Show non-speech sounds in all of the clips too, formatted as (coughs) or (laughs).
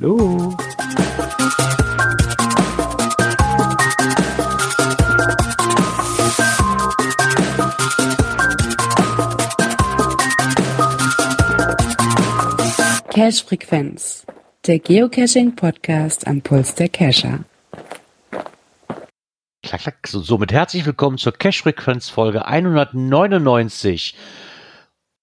Hallo. Cache Frequenz, der Geocaching Podcast am Puls der Cacher. Klack, klack. So, somit herzlich willkommen zur Cache Frequenz Folge 199.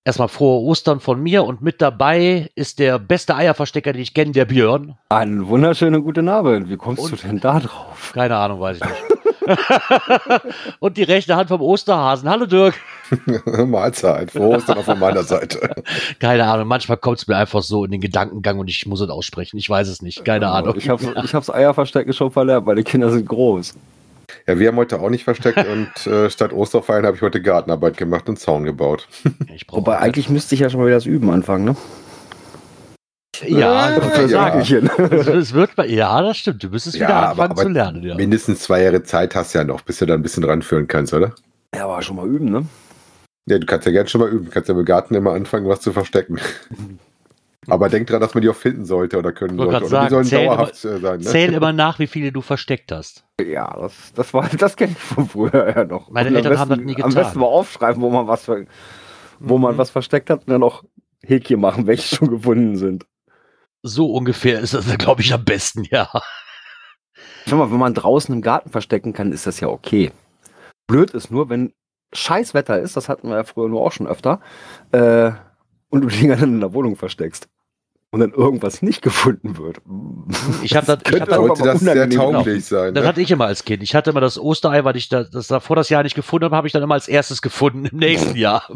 Erstmal frohe Ostern von mir und mit dabei ist der beste Eierverstecker, den ich kenne, der Björn. Einen wunderschönen guten Abend. Wie kommst und? du denn da drauf? Keine Ahnung, weiß ich nicht. (laughs) und die rechte Hand vom Osterhasen. Hallo Dirk. (laughs) Mahlzeit. Frohe Ostern auch von meiner Seite. (laughs) Keine Ahnung. Manchmal kommt es mir einfach so in den Gedankengang und ich muss es aussprechen. Ich weiß es nicht. Keine Ahnung. Ich habe ich hab's Eierverstecken schon verlernt, weil die Kinder sind groß. Ja, wir haben heute auch nicht versteckt und äh, statt Osterfeiern habe ich heute Gartenarbeit gemacht und Zaun gebaut. Wobei eigentlich müsste ich ja schon mal wieder das Üben anfangen, ne? Ja, äh, ja. (laughs) Es wird bei, ja, das stimmt. Du müsstest wieder ja, anfangen aber, zu lernen. Ja. Mindestens zwei Jahre Zeit hast du ja noch, bis du da ein bisschen ranführen kannst, oder? Ja, aber schon mal üben, ne? Ja, du kannst ja gerne schon mal üben. Du kannst ja im Garten immer anfangen, was zu verstecken. (laughs) Aber denk dran, dass man die auch finden sollte oder können sollte. Oder sagen, die sollen dauerhaft immer, äh, sein. Ne? Zähl immer (laughs) nach, wie viele du versteckt hast. Ja, das, das, das kenne ich von früher ja noch. Meine und Eltern besten, haben das nie getan. Am besten mal aufschreiben, wo man was, wo mhm. man was versteckt hat und dann auch Häkchen machen, welche schon gefunden sind. So ungefähr ist das, glaube ich, am besten, ja. Schau mal, wenn man draußen im Garten verstecken kann, ist das ja okay. Blöd ist nur, wenn scheiß Wetter ist, das hatten wir ja früher nur auch schon öfter, äh, und du die dann in der Wohnung versteckst und dann irgendwas nicht gefunden wird. Ich habe das, ich hab sollte das sehr tauglich sein. Das ne? hatte ich immer als Kind. Ich hatte immer das Osterei, weil ich das, das davor das Jahr nicht gefunden habe, habe ich dann immer als erstes gefunden im nächsten Jahr.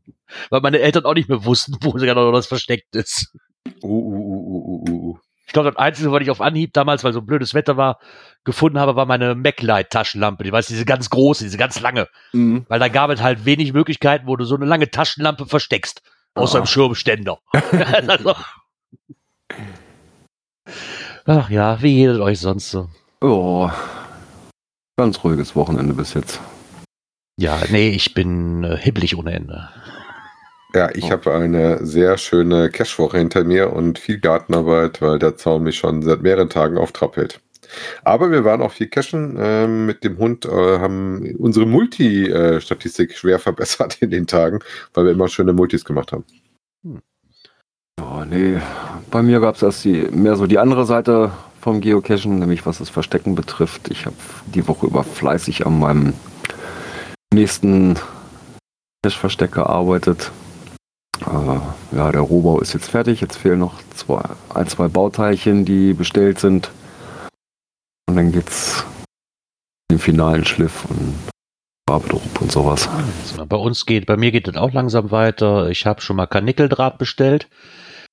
(laughs) weil meine Eltern auch nicht mehr wussten, wo sogar noch das versteckt ist. Uh, uh, uh, uh, uh. Ich glaube, das Einzige, was ich auf Anhieb damals, weil so blödes Wetter war, gefunden habe, war meine MacLight-Taschenlampe. Die weißt diese ganz große, diese ganz lange. Mhm. Weil da gab es halt wenig Möglichkeiten, wo du so eine lange Taschenlampe versteckst. Außer oh. im Schirmständer. (laughs) (laughs) also, Ach ja, wie geht es euch sonst so? Oh, ganz ruhiges Wochenende bis jetzt. Ja, nee, ich bin äh, hibbelig ohne Ende. Ja, ich oh. habe eine sehr schöne Cashwoche hinter mir und viel Gartenarbeit, weil der Zaun mich schon seit mehreren Tagen auf Trab hält. Aber wir waren auch viel cashen. Äh, mit dem Hund äh, haben unsere Multi-Statistik schwer verbessert in den Tagen, weil wir immer schöne Multis gemacht haben. Oh, nee, bei mir gab es erst die, mehr so die andere Seite vom Geocachen, nämlich was das Verstecken betrifft. Ich habe die Woche über fleißig an meinem nächsten Cache-Versteck gearbeitet. Äh, ja, der Rohbau ist jetzt fertig. Jetzt fehlen noch zwei, ein, zwei Bauteilchen, die bestellt sind. Und dann geht's den finalen Schliff und Farbdruck und sowas. Bei uns geht, bei mir geht es auch langsam weiter. Ich habe schon mal Karnickeldraht bestellt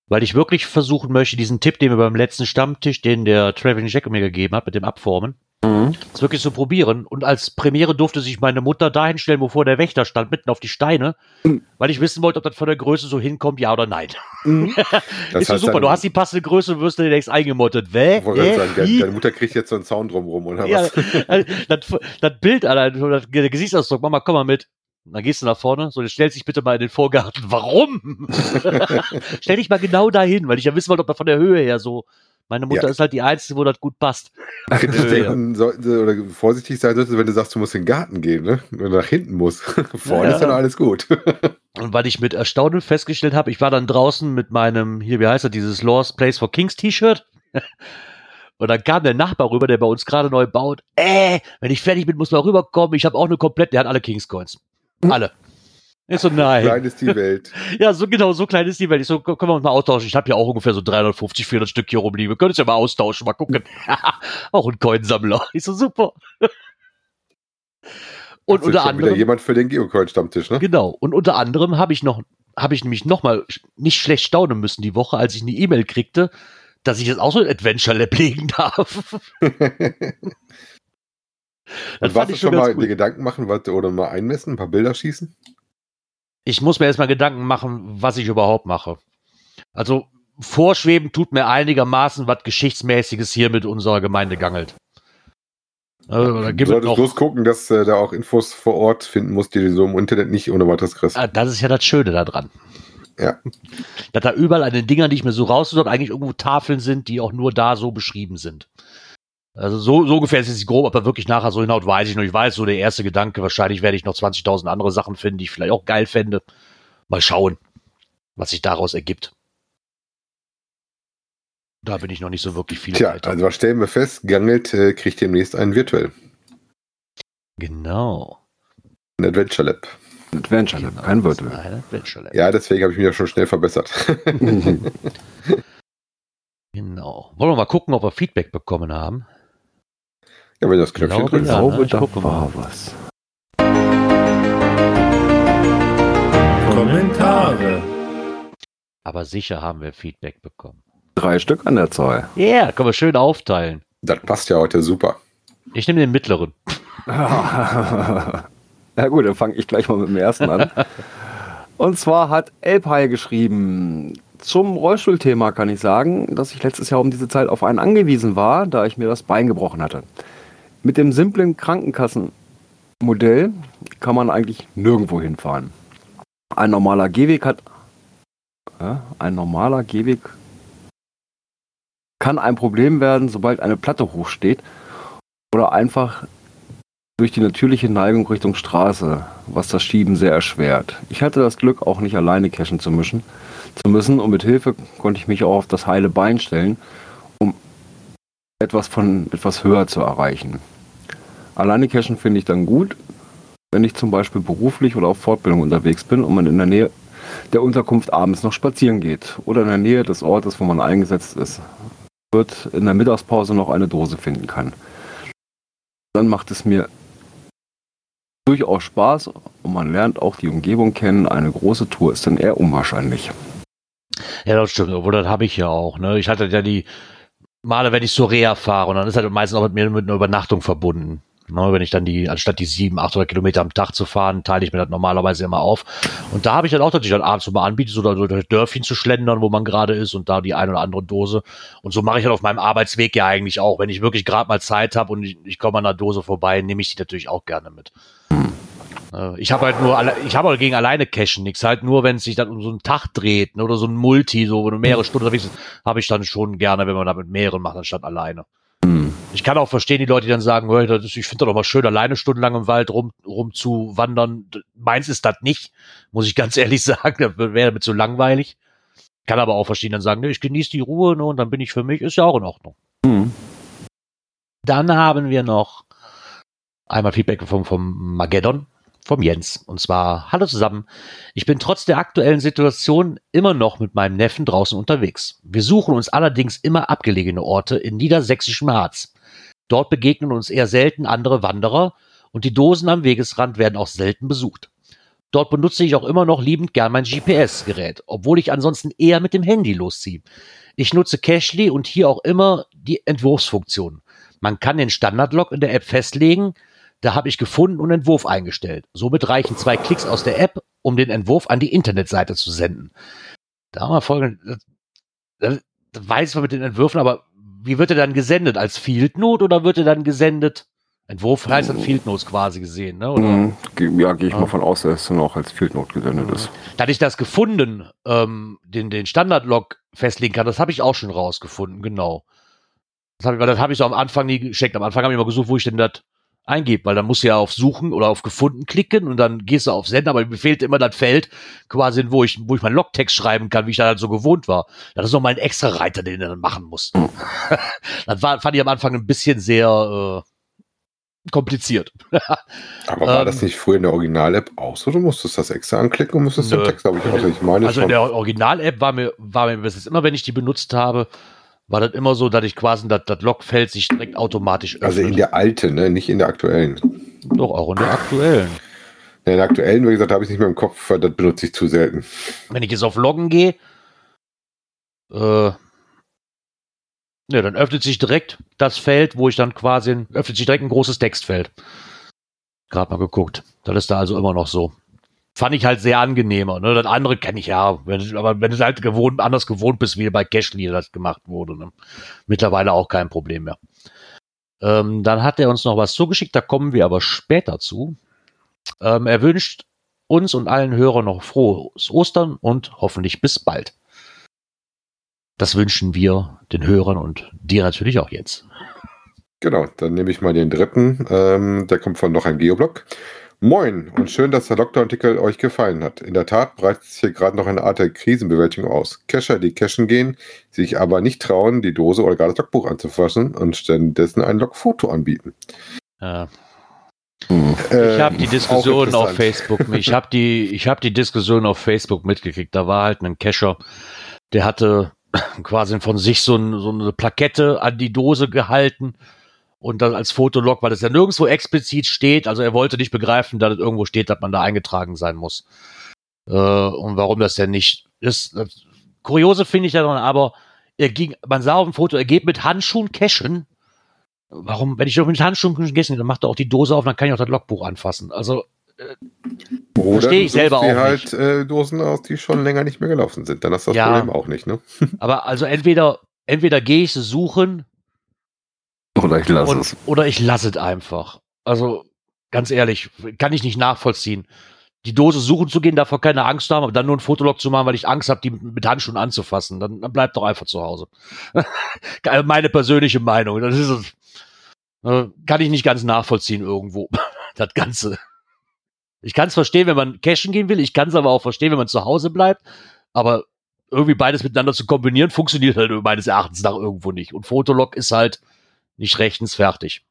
weil ich wirklich versuchen möchte, diesen Tipp, den wir beim letzten Stammtisch, den der Traveling Jack mir gegeben hat, mit dem Abformen, mhm. das wirklich zu probieren. Und als Premiere durfte sich meine Mutter dahin stellen, wovor der Wächter stand, mitten auf die Steine, mhm. weil ich wissen wollte, ob das von der Größe so hinkommt, ja oder nein. Mhm. (laughs) ist so super, du hast die passende Größe und wirst du demnächst eingemottet. Wäh? Äh, sagen, deine Mutter kriegt jetzt so einen Zaun drumrum, oder ja, was? (laughs) das, das Bild allein, der Gesichtsausdruck, Mama, komm mal mit. Dann gehst du nach vorne, so, jetzt stell dich bitte mal in den Vorgarten. Warum? (laughs) stell dich mal genau dahin, weil ich ja wissen wollte, ob er von der Höhe her so. Meine Mutter ja. ist halt die Einzige, wo das gut passt. Denken, oder vorsichtig sein solltest, wenn du sagst, du musst in den Garten gehen, ne? Wenn du nach hinten musst. (laughs) Vorne ja. ist dann alles gut. (laughs) Und weil ich mit Erstaunen festgestellt habe, ich war dann draußen mit meinem, hier, wie heißt er, dieses Lost Place for Kings T-Shirt. Und dann kam der Nachbar rüber, der bei uns gerade neu baut. Äh, wenn ich fertig bin, muss man rüberkommen. Ich habe auch eine komplett, der hat alle Kings Coins. Alle. Ist so, nein. Klein ist die Welt. (laughs) Ja, so genau, so klein ist die Welt. Ich so, können wir uns mal austauschen. Ich habe ja auch ungefähr so 350, 400 Stück hier rumliegen. Wir können uns ja mal austauschen, mal gucken. (laughs) auch ein Coinsammler. (laughs) Ich so, super. Und das unter anderem. Wieder jemand für den Geocoin-Stammtisch, ne? Genau. Und unter anderem habe ich noch, habe ich nämlich noch mal nicht schlecht staunen müssen die Woche, als ich eine E-Mail kriegte, dass ich jetzt auch so ein Adventure Lab legen darf. Und was du schon mal dir Gedanken machen oder mal einmessen, ein paar Bilder schießen? Ich muss mir erstmal Gedanken machen, was ich überhaupt mache. Also vorschweben tut mir einigermaßen was Geschichtsmäßiges hier mit unserer Gemeinde gangelt. Also, da du solltest bloß gucken, dass äh, da auch Infos vor Ort finden musst, die du so im Internet nicht ohne weiteres kriegst. Ah, das ist ja das Schöne daran. Ja. Dass da überall an den Dingern, die ich mir so raussuche, eigentlich irgendwo Tafeln sind, die auch nur da so beschrieben sind. Also so, so ungefähr ist es grob, aber wirklich nachher so hinaus weiß ich noch. Ich weiß, so der erste Gedanke, wahrscheinlich werde ich noch 20.000 andere Sachen finden, die ich vielleicht auch geil fände. Mal schauen, was sich daraus ergibt. Da bin ich noch nicht so wirklich viel Tja, weiter. also was stellen wir fest, Gangelt äh, kriegt demnächst einen virtuell. Genau. Ein Adventure Lab. Adventure Lab, kein Das ist Virtual. ein Adventure Lab. Ja, deswegen habe ich mich ja schon schnell verbessert. (laughs) Genau. Wollen wir mal gucken, ob wir Feedback bekommen haben? Ja, wenn das Knöpfchen glaube, drückt. Ich glaube, ne? Ich da gucke war was. Kommentare. Aber sicher haben wir Feedback bekommen. Drei Stück an der Zahl. Ja, yeah, können wir schön aufteilen. Das passt ja heute super. Ich nehme den mittleren. (laughs) ja gut, dann fange ich gleich mal mit dem ersten an. (laughs) Und zwar hat Elpai geschrieben, zum Rollstuhlthema kann ich sagen, dass ich letztes Jahr um diese Zeit auf einen angewiesen war, da ich mir das Bein gebrochen hatte. Mit dem simplen Krankenkassenmodell kann man eigentlich nirgendwo hinfahren. Ein normaler Gehweg hat ja, ein normaler Gehweg kann ein Problem werden, sobald eine Platte hochsteht oder einfach durch die natürliche Neigung Richtung Straße, was das Schieben sehr erschwert. Ich hatte das Glück, auch nicht alleine cashen zu müssen, zu müssen und mit Hilfe konnte ich mich auch auf das heile Bein stellen, um etwas von etwas höher zu erreichen. Alleine cashen finde ich dann gut, wenn ich zum Beispiel beruflich oder auf Fortbildung unterwegs bin und man in der Nähe der Unterkunft abends noch spazieren geht oder in der Nähe des Ortes, wo man eingesetzt ist, wird in der Mittagspause noch eine Dose finden kann. Dann macht es mir durchaus Spaß und man lernt auch die Umgebung kennen. Eine große Tour ist dann eher unwahrscheinlich. Ja, das stimmt. Obwohl, das habe ich ja auch. Ne? Ich hatte ja die Male, wenn ich zur Reha fahre und dann ist halt meistens auch mit mir mit einer Übernachtung verbunden. Ne, wenn ich dann die, anstatt die 700, 800 Kilometer am Tag zu fahren, teile ich mir das normalerweise immer auf. Und da habe ich dann auch, dass ich dann abends so mal anbiete, so durch Dörfchen zu schlendern, wo man gerade ist und da die ein oder andere Dose. Und so mache ich halt auf meinem Arbeitsweg ja eigentlich auch. Wenn ich wirklich gerade mal Zeit habe und ich, ich komme an einer Dose vorbei, nehme ich die natürlich auch gerne mit. Äh, Ich habe halt nur, ich habe halt gegen alleine Cashen nichts. Halt nur, wenn es sich dann um so einen Tag dreht ne, oder so ein Multi, so wo du mehrere Stunden unterwegs bist, habe ich dann schon gerne, wenn man da mit mehreren macht, anstatt alleine. Hm. Ich kann auch verstehen, die Leute, die dann sagen, "Hör, das ich finde doch mal schön, alleine stundenlang im Wald rum, zu wandern. Meins ist das nicht, muss ich (laughs) ganz ehrlich sagen. Das wäre mir zu langweilig. Kann aber auch verstehen, dann sagen, ne, ich genieße die Ruhe ne, und dann bin ich für mich, ist ja auch in Ordnung. Hm. Dann haben wir noch einmal Feedback vom, vom Mageddon, vom Jens. Und zwar, hallo zusammen. Ich bin trotz der aktuellen Situation immer noch mit meinem Neffen draußen unterwegs. Wir suchen uns allerdings immer abgelegene Orte in niedersächsischem Harz. Dort begegnen uns eher selten andere Wanderer und die Dosen am Wegesrand werden auch selten besucht. Dort benutze ich auch immer noch liebend gern mein GPS-Gerät, obwohl ich ansonsten eher mit dem Handy losziehe. Ich nutze Cashly und hier auch immer die Entwurfsfunktion. Man kann den Standardlog in der App festlegen. Da habe ich gefunden und Entwurf eingestellt. Somit reichen zwei Klicks aus der App, um den Entwurf an die Internetseite zu senden. Da haben wir folgendes. Das, das weiß man mit den Entwürfen, aber wie wird er dann gesendet? Als Field Note oder wird er dann gesendet? Entwurf heißt dann Field Notes quasi gesehen, ne? Oder? Hm. Ge- Ja, gehe ich Ja. mal von aus, dass es dann auch als Field Note gesendet ist. Da hatte ich das gefunden, ähm, den, den Standardlog festlegen kann, das habe ich auch schon rausgefunden, genau. Das habe ich, habe ich so am Anfang nie gescheckt. Am Anfang habe ich immer gesucht, wo ich denn das eingebe, weil dann musst du ja auf Suchen oder auf Gefunden klicken und dann gehst du auf Senden, aber mir fehlt immer das Feld, quasi, wo ich, wo ich meinen Logtext schreiben kann, wie ich da halt so gewohnt war. Das ist nochmal ein extra Reiter, den du dann machen musst. (laughs) das war, fand ich am Anfang ein bisschen sehr äh, kompliziert. (laughs) Aber war Ähm, das nicht früher in der Original-App auch so? Du musstest das extra anklicken und musstest den Nö. Text, glaube ich, auch. Ich meine Also in der Original-App war mir, war mir bis jetzt immer, wenn ich die benutzt habe, war das immer so, dass ich quasi das, das Logfeld sich direkt automatisch öffnet. Also in der alten, ne? nicht in der aktuellen. Doch, auch in der aktuellen. In der aktuellen, wie gesagt, habe ich nicht mehr im Kopf, weil das benutze ich zu selten. Wenn ich jetzt auf Loggen gehe, äh, ne, dann öffnet sich direkt das Feld, wo ich dann quasi, öffnet sich direkt ein großes Textfeld. Gerade mal geguckt. Das ist da also immer noch so. Fand ich halt sehr angenehmer. Ne? Das andere kenne ich ja, wenn, aber wenn du halt gewohnt, anders gewohnt bist, wie bei Cashly das gemacht wurde. Ne? Mittlerweile auch kein Problem mehr. Ähm, dann hat er uns noch was zugeschickt, da kommen wir aber später zu. Ähm, er wünscht uns und allen Hörern noch frohes Ostern und hoffentlich bis bald. Das wünschen wir den Hörern und dir natürlich auch jetzt. Genau, dann nehme ich mal den dritten. Ähm, der kommt von noch ein Geoblog. Moin und schön, dass der Lockdown-Artikel euch gefallen hat. In der Tat breitet sich hier gerade noch eine Art der Krisenbewältigung aus. Cacher, die cashen gehen, sich aber nicht trauen, die Dose oder gar das Logbuch anzufassen und stattdessen ein Logfoto anbieten. Ja. Hm. Ich habe die Diskussion auf Facebook, ich habe die, ich habe die Diskussion auf Facebook mitgekriegt. Da war halt ein Cacher, der hatte quasi von sich so, ein, so eine Plakette an die Dose gehalten und dann als Fotolog, weil es ja nirgendwo explizit steht. Also er wollte nicht begreifen, dass es irgendwo steht, dass man da eingetragen sein muss. Äh, und warum das denn nicht ist. Das Kuriose finde ich ja dann aber, er ging, man sah auf dem Foto, er geht mit Handschuhen cashen. Warum, wenn ich doch mit Handschuhen gegessen dann macht er auch die Dose auf, dann kann ich auch das Logbuch anfassen. Also äh, verstehe ich selber auch halt, nicht. Äh, Dosen aus, die schon länger nicht mehr gelaufen sind. Dann hast du das ja, Problem auch nicht, ne? (laughs) aber also entweder, entweder gehe ich sie suchen oder ich lasse es. Oder ich lasse es einfach. Also, ganz ehrlich, kann ich nicht nachvollziehen. Die Dose suchen zu gehen, davor keine Angst haben, aber dann nur ein Fotolog zu machen, weil ich Angst habe, die mit Handschuhen anzufassen. Dann, dann bleibt doch einfach zu Hause. (laughs) Meine persönliche Meinung. Das ist, äh, kann ich nicht ganz nachvollziehen irgendwo. (laughs) das Ganze. Ich kann es verstehen, wenn man cashen gehen will. Ich kann es aber auch verstehen, wenn man zu Hause bleibt. Aber irgendwie beides miteinander zu kombinieren, funktioniert halt meines Erachtens nach irgendwo nicht. Und Fotolog ist halt, nicht rechtens fertig.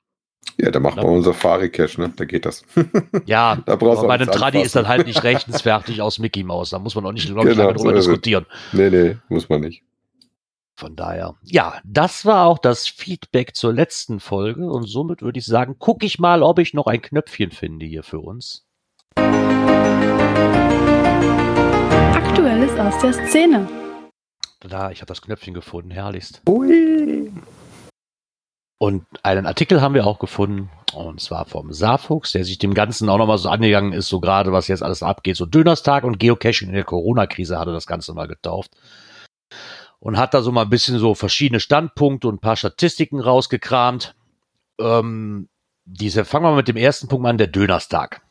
Ja, da macht man unser Fari-Cache, ne? Da geht das. (laughs) Ja, da aber bei einem Tradi ist dann halt nicht (laughs) rechtens fertig aus Mickey Mouse. Da muss man auch nicht, glaube ich, genau, drüber diskutieren. Nee, nee, muss man nicht. Von daher, ja, das war auch das Feedback zur letzten Folge und somit würde ich sagen, gucke ich mal, ob ich noch ein Knöpfchen finde hier für uns. Aktuelles aus der Szene. Da, ich habe das Knöpfchen gefunden, herrlichst. Ui. Und einen Artikel haben wir auch gefunden, und zwar vom Saarfuchs, der sich dem Ganzen auch nochmal so angegangen ist, so gerade was jetzt alles abgeht. So Dönerstag und Geocaching in der Corona-Krise hatte das Ganze mal getauft. Und hat da so mal ein bisschen so verschiedene Standpunkte und ein paar Statistiken rausgekramt. Ähm, diese, fangen wir mit dem ersten Punkt an, der Dönerstag.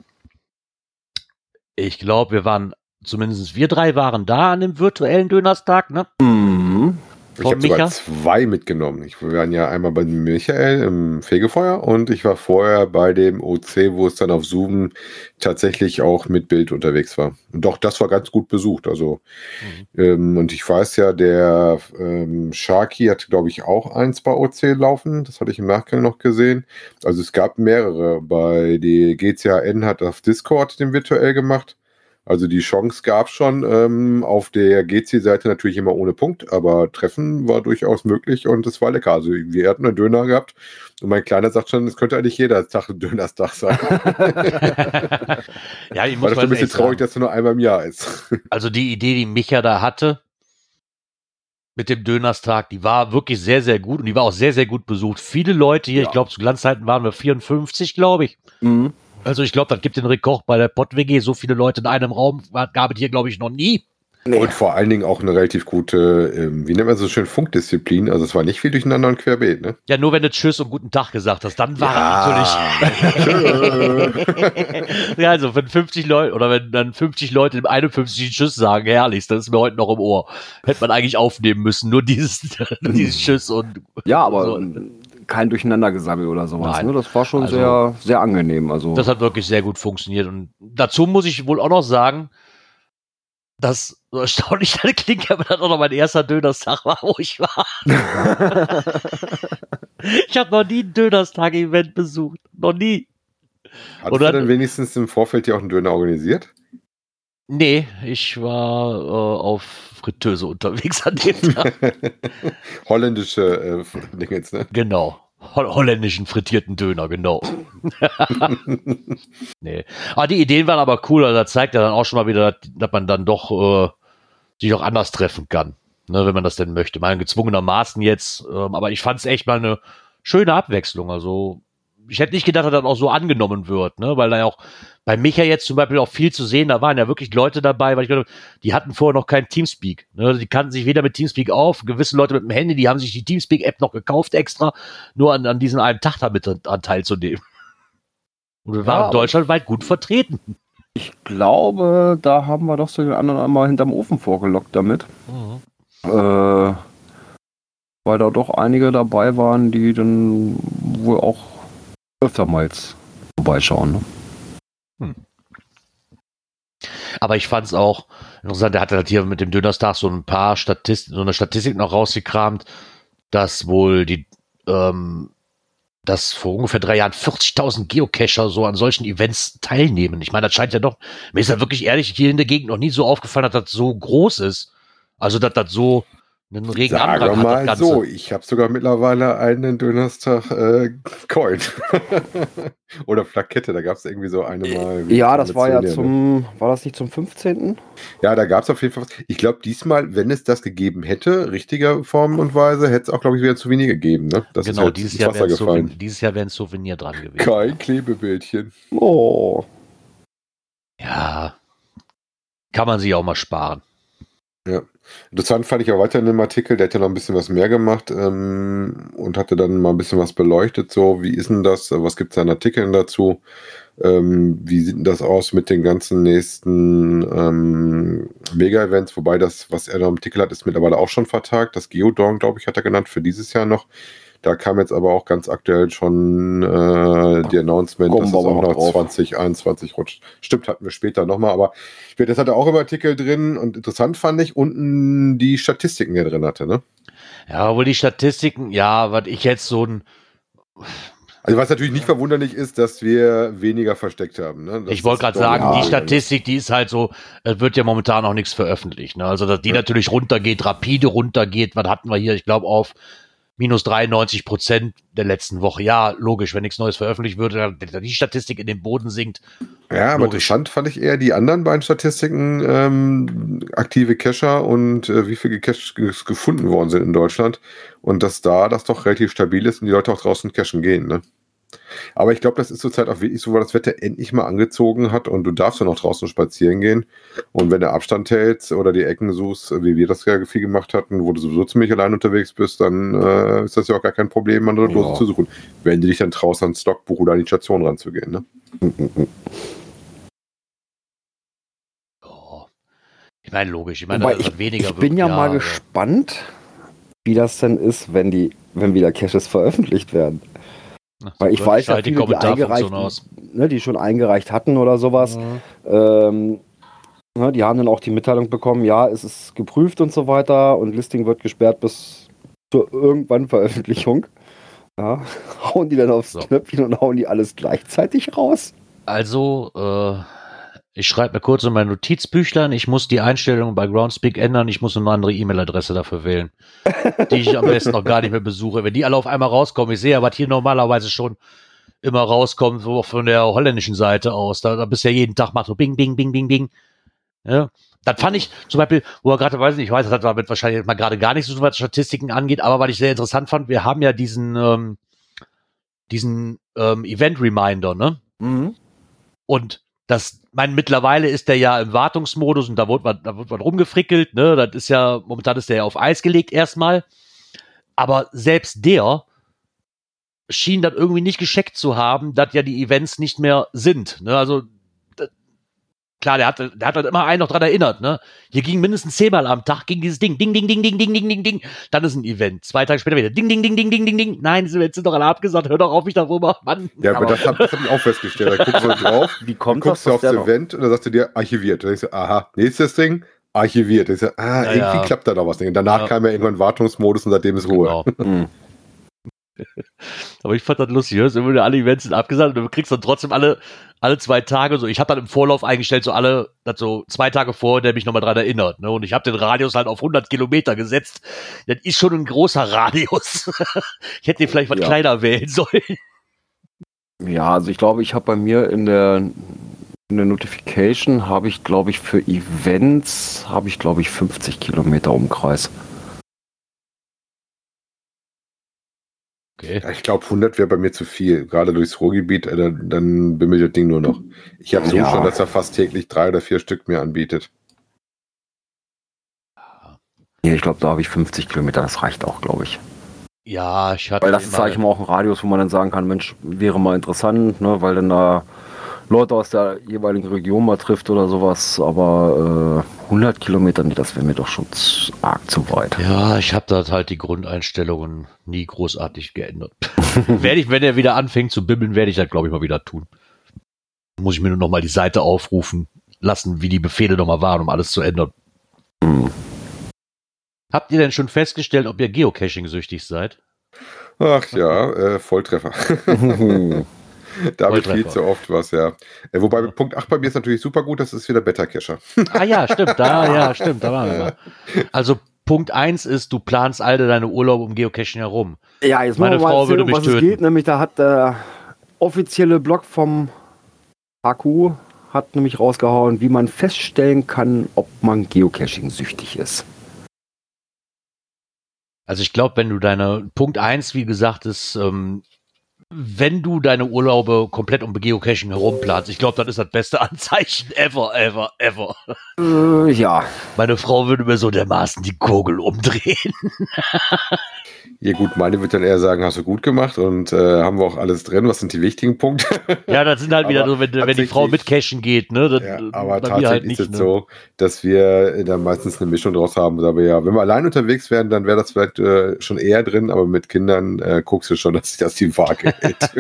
Ich glaube, wir waren, zumindest wir drei waren da an dem virtuellen Dönerstag, ne? Mhm. Ich habe sogar zwei mitgenommen. Ich, wir waren ja einmal bei Michael im Fegefeuer und ich war vorher bei dem OC, wo es dann auf Zoom tatsächlich auch mit Bild unterwegs war. Und doch, das war ganz gut besucht. Also, mhm. ähm, und ich weiß ja, der ähm, Sharky hat, glaube ich, auch eins bei OC laufen. Das hatte ich im Nachgang noch gesehen. Also es gab mehrere. Bei die GCAN hat auf Discord den virtuell gemacht. Also die Chance gab es schon ähm, auf der GC-Seite natürlich immer ohne Punkt, aber Treffen war durchaus möglich und es war lecker. Also wir hatten einen Döner gehabt und mein Kleiner sagt schon, es könnte eigentlich jeder Tag ein Dönerstag sein. (laughs) (laughs) ja, ich muss war das ein bisschen traurig, dass er nur einmal im Jahr ist. (laughs) also die Idee, die Micha da hatte mit dem Dönerstag, die war wirklich sehr, sehr gut und die war auch sehr, sehr gut besucht. Viele Leute hier, ja. ich glaube zu Glanzzeiten waren wir 54, glaube ich. Mhm. Also ich glaube, das gibt den Rekord bei der Pott-WG. So viele Leute in einem Raum gab es hier, glaube ich, noch nie. Nee. Und vor allen Dingen auch eine relativ gute, ähm, wie nennt man so schön, Funkdisziplin. Also es war nicht viel durcheinander und querbeet, ne? Ja, nur wenn du Tschüss und guten Tag gesagt hast, dann war ja. natürlich. (laughs) ja, also wenn 50 Leute oder wenn dann 50 Leute im 51 Tschüss sagen, herrlich, das ist mir heute noch im Ohr. Hätte man eigentlich aufnehmen müssen, nur dieses, (laughs) dieses Tschüss und. Ja, aber so kein Durcheinandergesammel oder sowas. Ne? Das war schon also, sehr, sehr angenehm. Also. Das hat wirklich sehr gut funktioniert. Und dazu muss ich wohl auch noch sagen, dass so erstaunlich das (laughs) klingt, aber das auch noch mein erster Dönerstag war, (laughs) wo ich war. (laughs) ich habe noch nie ein Dönerstag-Event besucht. Noch nie. Hast Oder, du denn wenigstens im Vorfeld ja auch einen Döner organisiert? Nee, ich war äh, auf Fritteuse unterwegs an dem Tag. (laughs) Holländische äh, Dinge jetzt, ne? Genau. holländischen frittierten Döner, genau. (laughs) nee. Aber ah, die Ideen waren aber cool, also das zeigt ja dann auch schon mal wieder, dass, dass man dann doch äh, sich auch anders treffen kann, ne, wenn man das denn möchte. Mal gezwungenermaßen jetzt, ähm, aber ich fand es echt mal eine schöne Abwechslung. Also ich hätte nicht gedacht, dass das auch so angenommen wird, ne? weil da ja auch bei Micha jetzt zum Beispiel auch viel zu sehen, da waren ja wirklich Leute dabei, weil ich glaube, die hatten vorher noch kein Teamspeak. Ne? Die kannten sich weder mit Teamspeak auf, gewisse Leute mit dem Handy, die haben sich die Teamspeak-App noch gekauft extra, nur an, an diesem einen Tag damit an teilzunehmen. Und wir waren ja, deutschlandweit gut vertreten. Ich glaube, da haben wir doch so den anderen einmal hinterm Ofen vorgelockt damit. Mhm. Äh, weil da doch einige dabei waren, die dann wohl auch öfter mal vorbeischauen. Ne? Hm. Aber ich fand es auch interessant, der hat halt hier mit dem Dönerstag so ein paar Statisten, so eine Statistik noch rausgekramt, dass wohl die, ähm, dass vor ungefähr drei Jahren 40.000 Geocacher so an solchen Events teilnehmen. Ich meine, das scheint ja doch, mir ist ja wirklich ehrlich hier in der Gegend noch nie so aufgefallen, dass das so groß ist. Also, dass das so einen regen Sag Antrag mal hat so, ich habe sogar mittlerweile einen Donnerstag äh, Coin. (laughs) Oder Plakette, da gab es irgendwie so eine mal. Ja, das war ja zum, war das nicht zum 15.? Ja, da gab es auf jeden Fall was. Ich glaube, diesmal, wenn es das gegeben hätte, richtiger Form und Weise, hätte es auch, glaube ich, wieder zu wenig gegeben. Ne? Das genau, halt dieses, Jahr Souvenir, dieses Jahr wäre ein Souvenir dran gewesen. Kein Klebebildchen. Oh. Ja. Kann man sich auch mal sparen. Ja. Interessant fand ich auch weiter in dem Artikel, der hat ja noch ein bisschen was mehr gemacht ähm, und hatte dann mal ein bisschen was beleuchtet. So, wie ist denn das? Was gibt es an Artikeln dazu? Ähm, wie sieht denn das aus mit den ganzen nächsten ähm, Mega-Events? Wobei das, was er da im Artikel hat, ist mittlerweile auch schon vertagt. Das Geodorn, glaube ich, hat er genannt für dieses Jahr noch. Da kam jetzt aber auch ganz aktuell schon äh, die Announcement, dass es auch noch 2021 rutscht. Stimmt, hatten wir später nochmal, aber das hatte auch im Artikel drin und interessant fand ich unten die Statistiken, die er drin hatte, ne? Ja, obwohl die Statistiken, ja, was ich jetzt so ein also was natürlich nicht verwunderlich ist, dass wir weniger versteckt haben. Ne? Ich wollte gerade sagen, ja, die Statistik, die ist halt so, es wird ja momentan auch nichts veröffentlicht. Ne? Also dass die ja. natürlich runtergeht, rapide runtergeht. Was hatten wir hier? Ich glaube auf minus 93 Prozent der letzten Woche. Ja, logisch, wenn nichts Neues veröffentlicht würde, dann die Statistik in den Boden sinkt. Ja, aber interessant fand ich eher die anderen beiden Statistiken, ähm, aktive Cacher und äh, wie viel gecached gefunden worden sind in Deutschland. Und dass da das doch relativ stabil ist und die Leute auch draußen cachen gehen, ne? Aber ich glaube, das ist zurzeit auch wirklich so, weil das Wetter endlich mal angezogen hat und du darfst ja noch draußen spazieren gehen. Und wenn du Abstand hältst oder die Ecken suchst, wie wir das ja viel gemacht hatten, wo du sowieso ziemlich allein unterwegs bist, dann äh, ist das ja auch gar kein Problem, andere ja. Dose zu suchen. Wenn du dich dann traust, ans Stockbuch oder an die Station ranzugehen. Ne? Ich meine, logisch. Ich meine, Wobei ich, weniger ich bin ja, ja mal ja. gespannt, wie das denn ist, wenn die, wenn wieder Caches veröffentlicht werden. Weil ich weiß ja viele, die, eingereicht, ne, die schon eingereicht hatten oder sowas. Mhm. Ähm, ne, die haben dann auch die Mitteilung bekommen, ja, es ist geprüft und so weiter und Listing wird gesperrt bis zur irgendwann Veröffentlichung. Ja, (laughs) hauen die dann aufs so. Knöpfchen und hauen die alles gleichzeitig raus? Also, äh, ich schreibe mir kurz in mein Notizbüchlein, ich muss die Einstellungen bei Groundspeak ändern, ich muss eine andere E-Mail-Adresse dafür wählen, die ich am besten noch gar nicht mehr besuche. Wenn die alle auf einmal rauskommen, ich sehe ja, was hier normalerweise schon immer rauskommt, so von der holländischen Seite aus, da, da bist du ja jeden Tag macht so bing, bing, bing, bing, bing. Ja, das fand ich zum Beispiel, wo er gerade weiß nicht, ich weiß, das hat damit wahrscheinlich mal gerade gar nicht so, was Statistiken angeht, aber weil ich sehr interessant fand, wir haben ja diesen, ähm, diesen ähm, Event-Reminder, ne? Mhm. Und das, mein, mittlerweile ist der ja im Wartungsmodus und da wird man, da wird man rumgefrickelt, ne? Das ist ja, momentan ist der ja auf Eis gelegt erstmal. Aber selbst der schien das irgendwie nicht gescheckt zu haben, dass ja die Events nicht mehr sind. Ne? Also klar, der hat, der hat halt immer einen noch dran erinnert, ne? Hier ging mindestens zehnmal am Tag, ging dieses Ding, ding, ding, ding, ding, ding, ding, ding, ding. Dann ist ein Event. Zwei Tage später wieder, ding, ding, ding, ding, ding, ding, ding. Nein, diese Events sind doch alle abgesagt, hör doch auf mich darüber, Mann. Ja, aber, aber das habe hab ich auch festgestellt. Da guckst du drauf, Wie kommt guckst das, du aufs Event und dann sagst du dir, archiviert. Dann denkst du, aha, nächstes Ding, archiviert. Dann denkst du, ah, ja, irgendwie ja. klappt da doch was. Und danach ja. kam ja irgendwann Wartungsmodus und seitdem ist Ruhe. Genau. Aber ich fand das lustig, hörst immer alle Events sind abgesagt und du kriegst dann trotzdem alle, alle zwei Tage so. Ich habe dann im Vorlauf eingestellt, so alle, das so zwei Tage vor, der mich nochmal dran erinnert. Ne? Und ich habe den Radius halt auf 100 Kilometer gesetzt. Das ist schon ein großer Radius. (laughs) ich hätte den vielleicht was ja. kleiner wählen sollen. Ja, also ich glaube, ich habe bei mir in der, in der Notification habe ich, glaube ich, für Events habe ich, glaube ich, 50 Kilometer Umkreis. Okay. Ja, ich glaube, 100 wäre bei mir zu viel. Gerade durchs Ruhrgebiet, äh, dann, dann bimmelt das Ding nur noch. Ich habe so ja. schon, dass er fast täglich drei oder vier Stück mir anbietet. Ja, ich glaube, da habe ich 50 Kilometer. Das reicht auch, glaube ich. Ja, ich hatte. Weil das ist, sage ich mal, auch ein Radius, wo man dann sagen kann, Mensch, wäre mal interessant, ne, weil dann da Leute aus der jeweiligen Region mal trifft oder sowas. Aber äh, 100 Kilometer, nee, das wäre mir doch schon arg zu weit. Ja, ich habe da halt die Grundeinstellungen nie großartig geändert. (laughs) werde ich, wenn er wieder anfängt zu bimmeln, werde ich das, glaube ich, mal wieder tun. Muss ich mir nur noch mal die Seite aufrufen lassen, wie die Befehle noch mal waren, um alles zu ändern. Hm. Habt ihr denn schon festgestellt, ob ihr Geocaching-süchtig seid? Ach ja, äh, Volltreffer. (laughs) (laughs) (laughs) da habe ich viel zu oft was, ja. Äh, wobei Punkt 8 bei mir ist natürlich super gut, das ist wieder Beta-Cacher. (laughs) ah ja, stimmt, da, (laughs) ja, stimmt, da waren wir mal. Also Punkt 1 ist, du planst alle deine Urlaube um Geocaching herum. Ja, jetzt Meine Frau erzählen, würde mich was töten. Es geht, nämlich da hat der offizielle Blog vom HQ hat nämlich rausgehauen, wie man feststellen kann, ob man Geocaching süchtig ist. Also ich glaube, wenn du deine Punkt 1, wie gesagt, ist, ähm, wenn du deine Urlaube komplett um Geocaching herumplanst, ich glaube, das ist das beste Anzeichen ever, ever, ever. Äh, ja. Meine Frau würde mir so dermaßen die Kugel umdrehen. (laughs) Ja gut, meine wird dann eher sagen, hast du gut gemacht und äh, haben wir auch alles drin, was sind die wichtigen Punkte? Ja, das sind halt wieder so, wenn, wenn die Frau mit Cashen geht, ne? Das, ja, aber tatsächlich halt nicht, ist es ne? so, dass wir dann meistens eine Mischung draus haben. Aber ja, wenn wir allein unterwegs wären, dann wäre das vielleicht äh, schon eher drin, aber mit Kindern äh, guckst du schon, dass sich das die Waage (laughs) hält.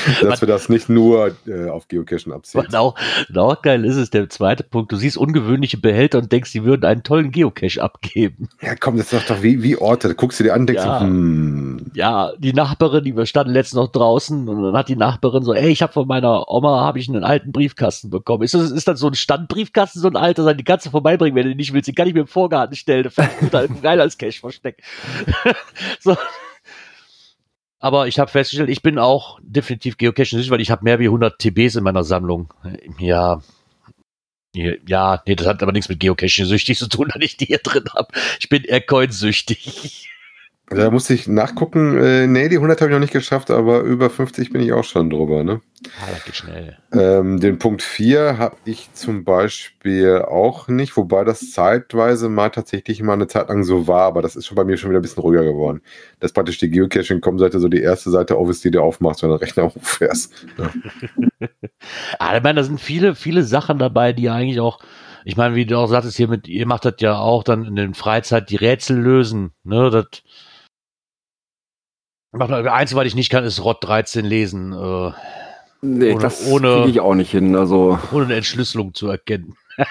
(laughs) dass wir das nicht nur äh, auf Geocachen abziehen. Auch, auch geil ist es, der zweite Punkt, du siehst ungewöhnliche Behälter und denkst, die würden einen tollen Geocache abgeben. Ja komm, das ist doch wie, wie Orte, da guckst du dir an, denkst ja. so, hm. Ja, die Nachbarin, die wir standen letztens noch draußen und dann hat die Nachbarin so, ey, ich habe von meiner Oma habe ich einen alten Briefkasten bekommen. Ist das, ist das so ein Standbriefkasten, so ein alter, sein die kannst du vorbeibringen, wenn du nicht willst, den kann ich mir im Vorgarten stellen, (laughs) geil als Cash versteckt. (laughs) so. Aber ich habe festgestellt, ich bin auch definitiv Geocaching weil ich habe mehr wie 100 TBs in meiner Sammlung. Ja, ja, nee, das hat aber nichts mit Geocaching süchtig zu tun, (laughs) dass ich die hier drin habe. Ich bin Aircoin süchtig. Da musste ich nachgucken. Äh, nee, die 100 habe ich noch nicht geschafft, aber über 50 bin ich auch schon drüber. Ne? Ah, das geht schnell. Ähm, den Punkt 4 habe ich zum Beispiel auch nicht, wobei das zeitweise mal tatsächlich mal eine Zeit lang so war, aber das ist schon bei mir schon wieder ein bisschen ruhiger geworden. Das ist praktisch die Geocaching-Com-Seite, so die erste Seite auf ist, die du aufmachst, wenn du den Rechner (laughs) hochfährst. Ja. (laughs) ah, ich meine, da sind viele, viele Sachen dabei, die eigentlich auch ich meine, wie du auch sagtest, hier mit, ihr macht das ja auch dann in den Freizeit die Rätsel lösen, ne, das, Eins, was ich nicht kann, ist Rot 13 lesen. Äh, nee, ohne, das kriege ich auch nicht hin. Also. Ohne eine Entschlüsselung zu erkennen. (laughs)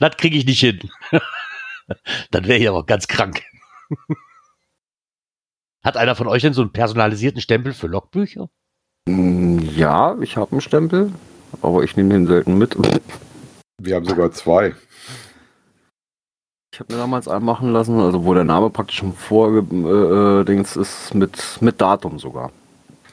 das kriege ich nicht hin. (laughs) Dann wäre ich aber ganz krank. (laughs) Hat einer von euch denn so einen personalisierten Stempel für Logbücher? Mm, ja, ich habe einen Stempel, aber ich nehme den selten mit. Wir haben sogar zwei. Ich habe mir damals machen lassen, also wo der Name praktisch schon vorgedings äh, ist, mit, mit Datum sogar.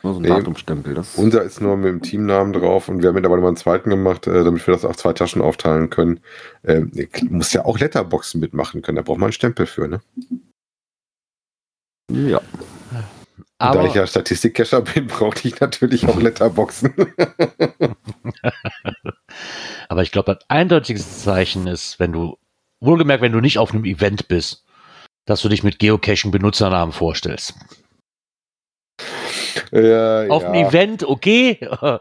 So ein nee, Datumstempel. Das unser ist nur mit dem Teamnamen drauf und wir haben mittlerweile mal einen zweiten gemacht, äh, damit wir das auf zwei Taschen aufteilen können. Ähm, muss ja auch Letterboxen mitmachen können, da braucht man einen Stempel für, ne? Ja. Aber da ich ja Statistikcacher bin, (laughs) brauchte ich natürlich auch Letterboxen. (laughs) Aber ich glaube, das eindeutigste Zeichen ist, wenn du Wohlgemerkt, wenn du nicht auf einem Event bist, dass du dich mit Geocaching Benutzernamen vorstellst. Ja, auf ja. einem Event, okay. (laughs)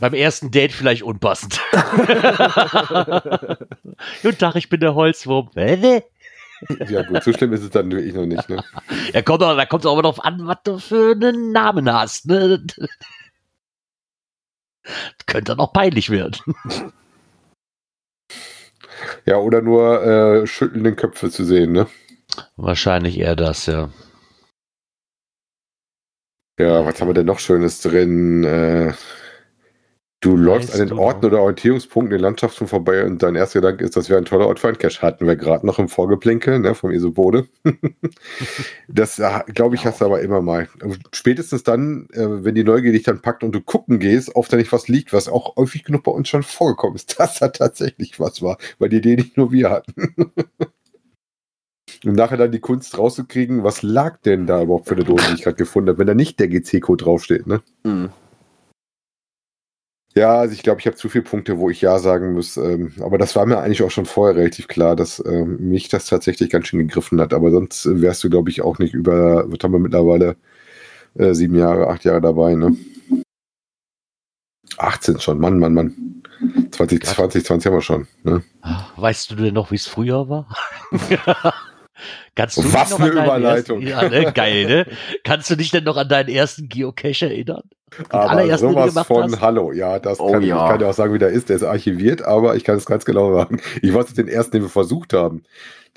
Beim ersten Date vielleicht unpassend. (laughs) Guten Tag, ich bin der Holzwurm. Ja gut, so schlimm ist es dann wirklich noch nicht. Ne? Ja, kommt auch, da kommt es auch darauf an, was du für einen Namen hast. Ne? (laughs) Könnte dann auch peinlich werden. Ja, oder nur äh, schüttelnde Köpfe zu sehen, ne? Wahrscheinlich eher das, ja. Ja, was haben wir denn noch Schönes drin? Äh, du läufst an den Orten oder Orientierungspunkten in Landschaften vorbei und dein erster Gedanke ist, das wäre ein toller Ort für ein Cache. Hatten wir gerade noch im Vorgeplinkel ne, vom Isobode. (laughs) das, äh, glaube ich, hast du aber immer mal. Spätestens dann, äh, wenn die Neugier dich dann packt und du gucken gehst, oft da nicht was liegt, was auch häufig genug bei uns schon vorgekommen ist, (laughs) dass da tatsächlich was war, weil die Idee nicht nur wir hatten. (laughs) Und nachher dann die Kunst rauszukriegen, was lag denn da überhaupt für eine Dose, die ich gerade gefunden habe, wenn da nicht der GC-Code draufsteht, ne? Mhm. Ja, also ich glaube, ich habe zu viele Punkte, wo ich Ja sagen muss. Ähm, aber das war mir eigentlich auch schon vorher relativ klar, dass ähm, mich das tatsächlich ganz schön gegriffen hat. Aber sonst wärst du, glaube ich, auch nicht über, was haben wir mittlerweile? äh, sieben Jahre, acht Jahre dabei, ne? 18 schon, Mann, Mann, Mann. 2020, 20 haben wir schon. Ne? Weißt du denn noch, wie es früher war? (laughs) Kannst du Was eine Überleitung. Ersten, ja, ne? (laughs) Geil, ne? Kannst du dich denn noch an deinen ersten Geocache erinnern? Den aber sowas von hast? Hallo, ja, das oh, kann, ja. ich kann ja auch sagen, wie der ist. Der ist archiviert, aber ich kann es ganz genau sagen. Ich weiß den ersten, den wir versucht haben.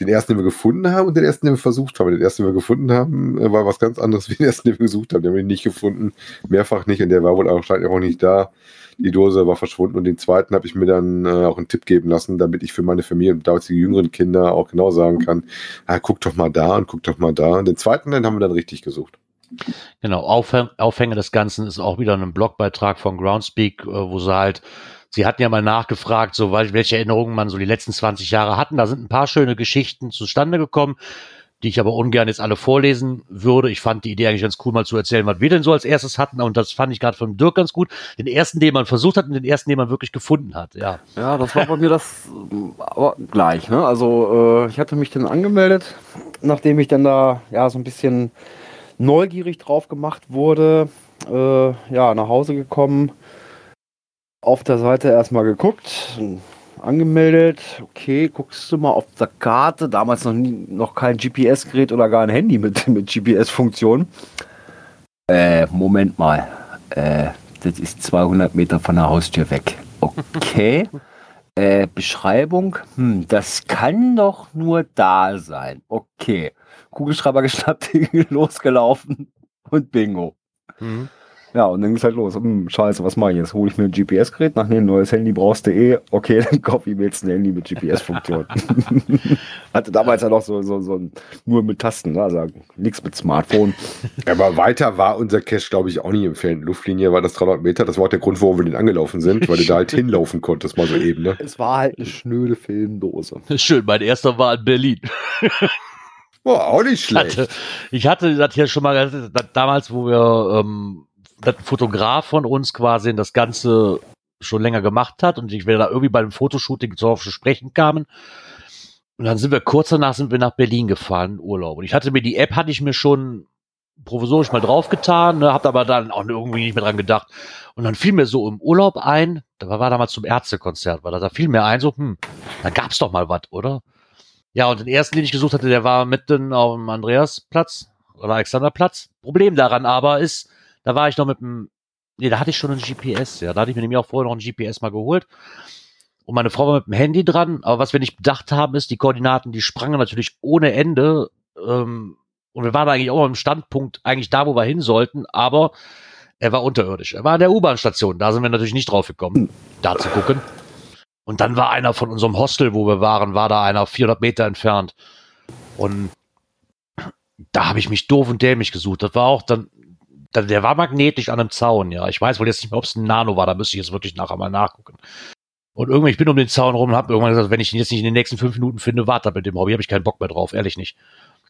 Den ersten, den wir gefunden haben und den ersten, den wir versucht haben. Den ersten, den wir gefunden haben, äh, war was ganz anderes (laughs) wie den ersten, den wir gesucht haben. Den haben wir nicht gefunden. Mehrfach nicht und der war wohl auch, auch nicht da. Die Dose war verschwunden und den zweiten habe ich mir dann äh, auch einen Tipp geben lassen, damit ich für meine Familie und damals die jüngeren Kinder auch genau sagen kann, ah, guck doch mal da und guck doch mal da. Und den zweiten, den haben wir dann richtig gesucht. Genau, Aufhäng Aufhänger des Ganzen ist auch wieder ein Blogbeitrag von Groundspeak, äh, wo sie halt, sie hatten ja mal nachgefragt, so welche Erinnerungen man so die letzten 20 Jahre hatten. Da sind ein paar schöne Geschichten zustande gekommen die ich aber ungern jetzt alle vorlesen würde. Ich fand die Idee eigentlich ganz cool, mal zu erzählen, was wir denn so als erstes hatten. Und das fand ich gerade von Dirk ganz gut. Den ersten, den man versucht hat und den ersten, den man wirklich gefunden hat. Ja, ja das war bei mir das aber gleich. Ne? Also äh, ich hatte mich dann angemeldet, nachdem ich dann da ja so ein bisschen neugierig drauf gemacht wurde. Äh, ja, nach Hause gekommen, auf der Seite erstmal geguckt, angemeldet. Okay, guckst du mal auf der Karte. Damals noch, nie, noch kein GPS-Gerät oder gar ein Handy mit, (laughs) mit GPS-Funktion. Äh, Moment mal. Äh, das ist 200 Meter von der Haustür weg. Okay. (laughs) äh, Beschreibung. Hm, das kann doch nur da sein. Okay. Kugelschreiber geschnappt, (laughs) losgelaufen und Bingo. Mhm. Ja, und dann ging es halt los. Hm, scheiße, was mache ich jetzt? Hole ich mir ein GPS-Gerät? Nach ein neues Handy brauchst du eh. Okay, (laughs) dann kaufe ich mir jetzt ein Handy mit GPS-Funktion. (laughs) Hatte damals ja noch so, so, so ein, nur mit Tasten, ne? also nichts mit Smartphone. Aber weiter war unser Cache, glaube ich, auch nicht empfehlen. Luftlinie war das 300 Meter. Das war auch der Grund, warum wir den angelaufen sind, weil du da halt hinlaufen konntest, mal so eben. Ne? Es war halt eine schnöde Filmdose. (laughs) Schön, mein erster war in Berlin. Oh, auch nicht schlecht. Hatte, ich hatte das hier schon mal damals, wo wir ähm, ein Fotograf von uns quasi das Ganze schon länger gemacht hat und ich wir da irgendwie bei einem Fotoshooting zu sprechen kamen. Und dann sind wir kurz danach sind wir nach Berlin gefahren, Urlaub. Und ich hatte mir die App hatte ich mir schon provisorisch mal draufgetan, ne, hab aber dann auch irgendwie nicht mehr dran gedacht. Und dann fiel mir so im Urlaub ein, da war damals zum Ärztekonzert, weil da fiel mir ein, so, hm, da gab's doch mal was, oder? Ja, und den ersten, den ich gesucht hatte, der war mitten auf dem Andreasplatz oder Alexanderplatz. Problem daran aber ist, da war ich noch mit dem, nee, da hatte ich schon ein GPS, ja. Da hatte ich mir nämlich auch vorher noch ein GPS mal geholt. Und meine Frau war mit dem Handy dran, aber was wir nicht bedacht haben, ist, die Koordinaten, die sprangen natürlich ohne Ende. Ähm, und wir waren eigentlich auch im Standpunkt, eigentlich da, wo wir hin sollten, aber er war unterirdisch. Er war an der U-Bahn-Station. Da sind wir natürlich nicht drauf gekommen, da zu gucken. Und dann war einer von unserem Hostel, wo wir waren, war da einer 400 Meter entfernt. Und da habe ich mich doof und dämlich gesucht. Das war auch dann der war magnetisch an einem Zaun, ja. Ich weiß wohl jetzt nicht mehr, ob es ein Nano war, da müsste ich jetzt wirklich nachher mal nachgucken. Und irgendwie, ich bin um den Zaun rum und habe irgendwann gesagt, wenn ich ihn jetzt nicht in den nächsten fünf Minuten finde, warte mit dem Hobby, habe ich keinen Bock mehr drauf, ehrlich nicht.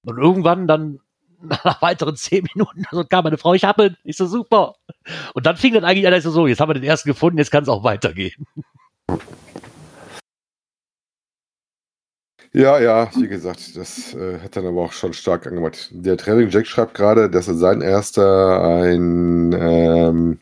Und irgendwann dann (laughs) nach weiteren zehn Minuten so kam meine Frau, ich habe ihn, ich so super. Und dann fing dann eigentlich an, so, jetzt haben wir den ersten gefunden, jetzt kann es auch weitergehen. Ja, ja, wie gesagt, das äh, hat dann aber auch schon stark angemacht. Der Training Jack schreibt gerade, dass er sein erster ein ähm,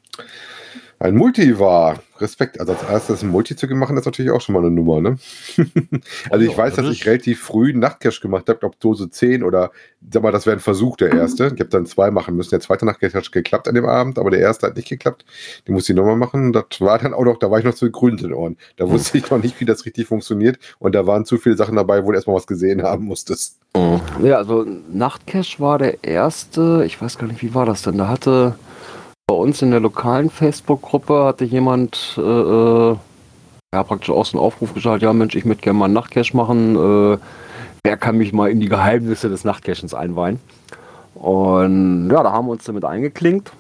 ein Multi war. Respekt. Also als erstes ein Multi zu machen, ist natürlich auch schon mal eine Nummer, ne? (laughs) also ich weiß, dass ich relativ früh einen Nachtcash gemacht habe, glaube Dose 10 oder sag mal, das wäre ein Versuch der erste. Ich habe dann zwei machen müssen. Der zweite Nachtcash hat geklappt an dem Abend, aber der erste hat nicht geklappt. Den musste ich nochmal machen. Das war dann auch noch, da war ich noch zu grün in den Ohren. Da wusste ich noch nicht, wie das richtig funktioniert. Und da waren zu viele Sachen dabei, wo du erstmal was gesehen haben musstest. Ja, also Nachtcash war der erste. Ich weiß gar nicht, wie war das denn? Da hatte bei uns in der lokalen Facebook-Gruppe hatte jemand äh, äh, ja, praktisch auch so einen Aufruf geschaltet, ja Mensch, ich möchte gerne mal einen Nachtcache machen. Äh, wer kann mich mal in die Geheimnisse des Nachtcachens einweihen? Und ja, da haben wir uns damit eingeklinkt.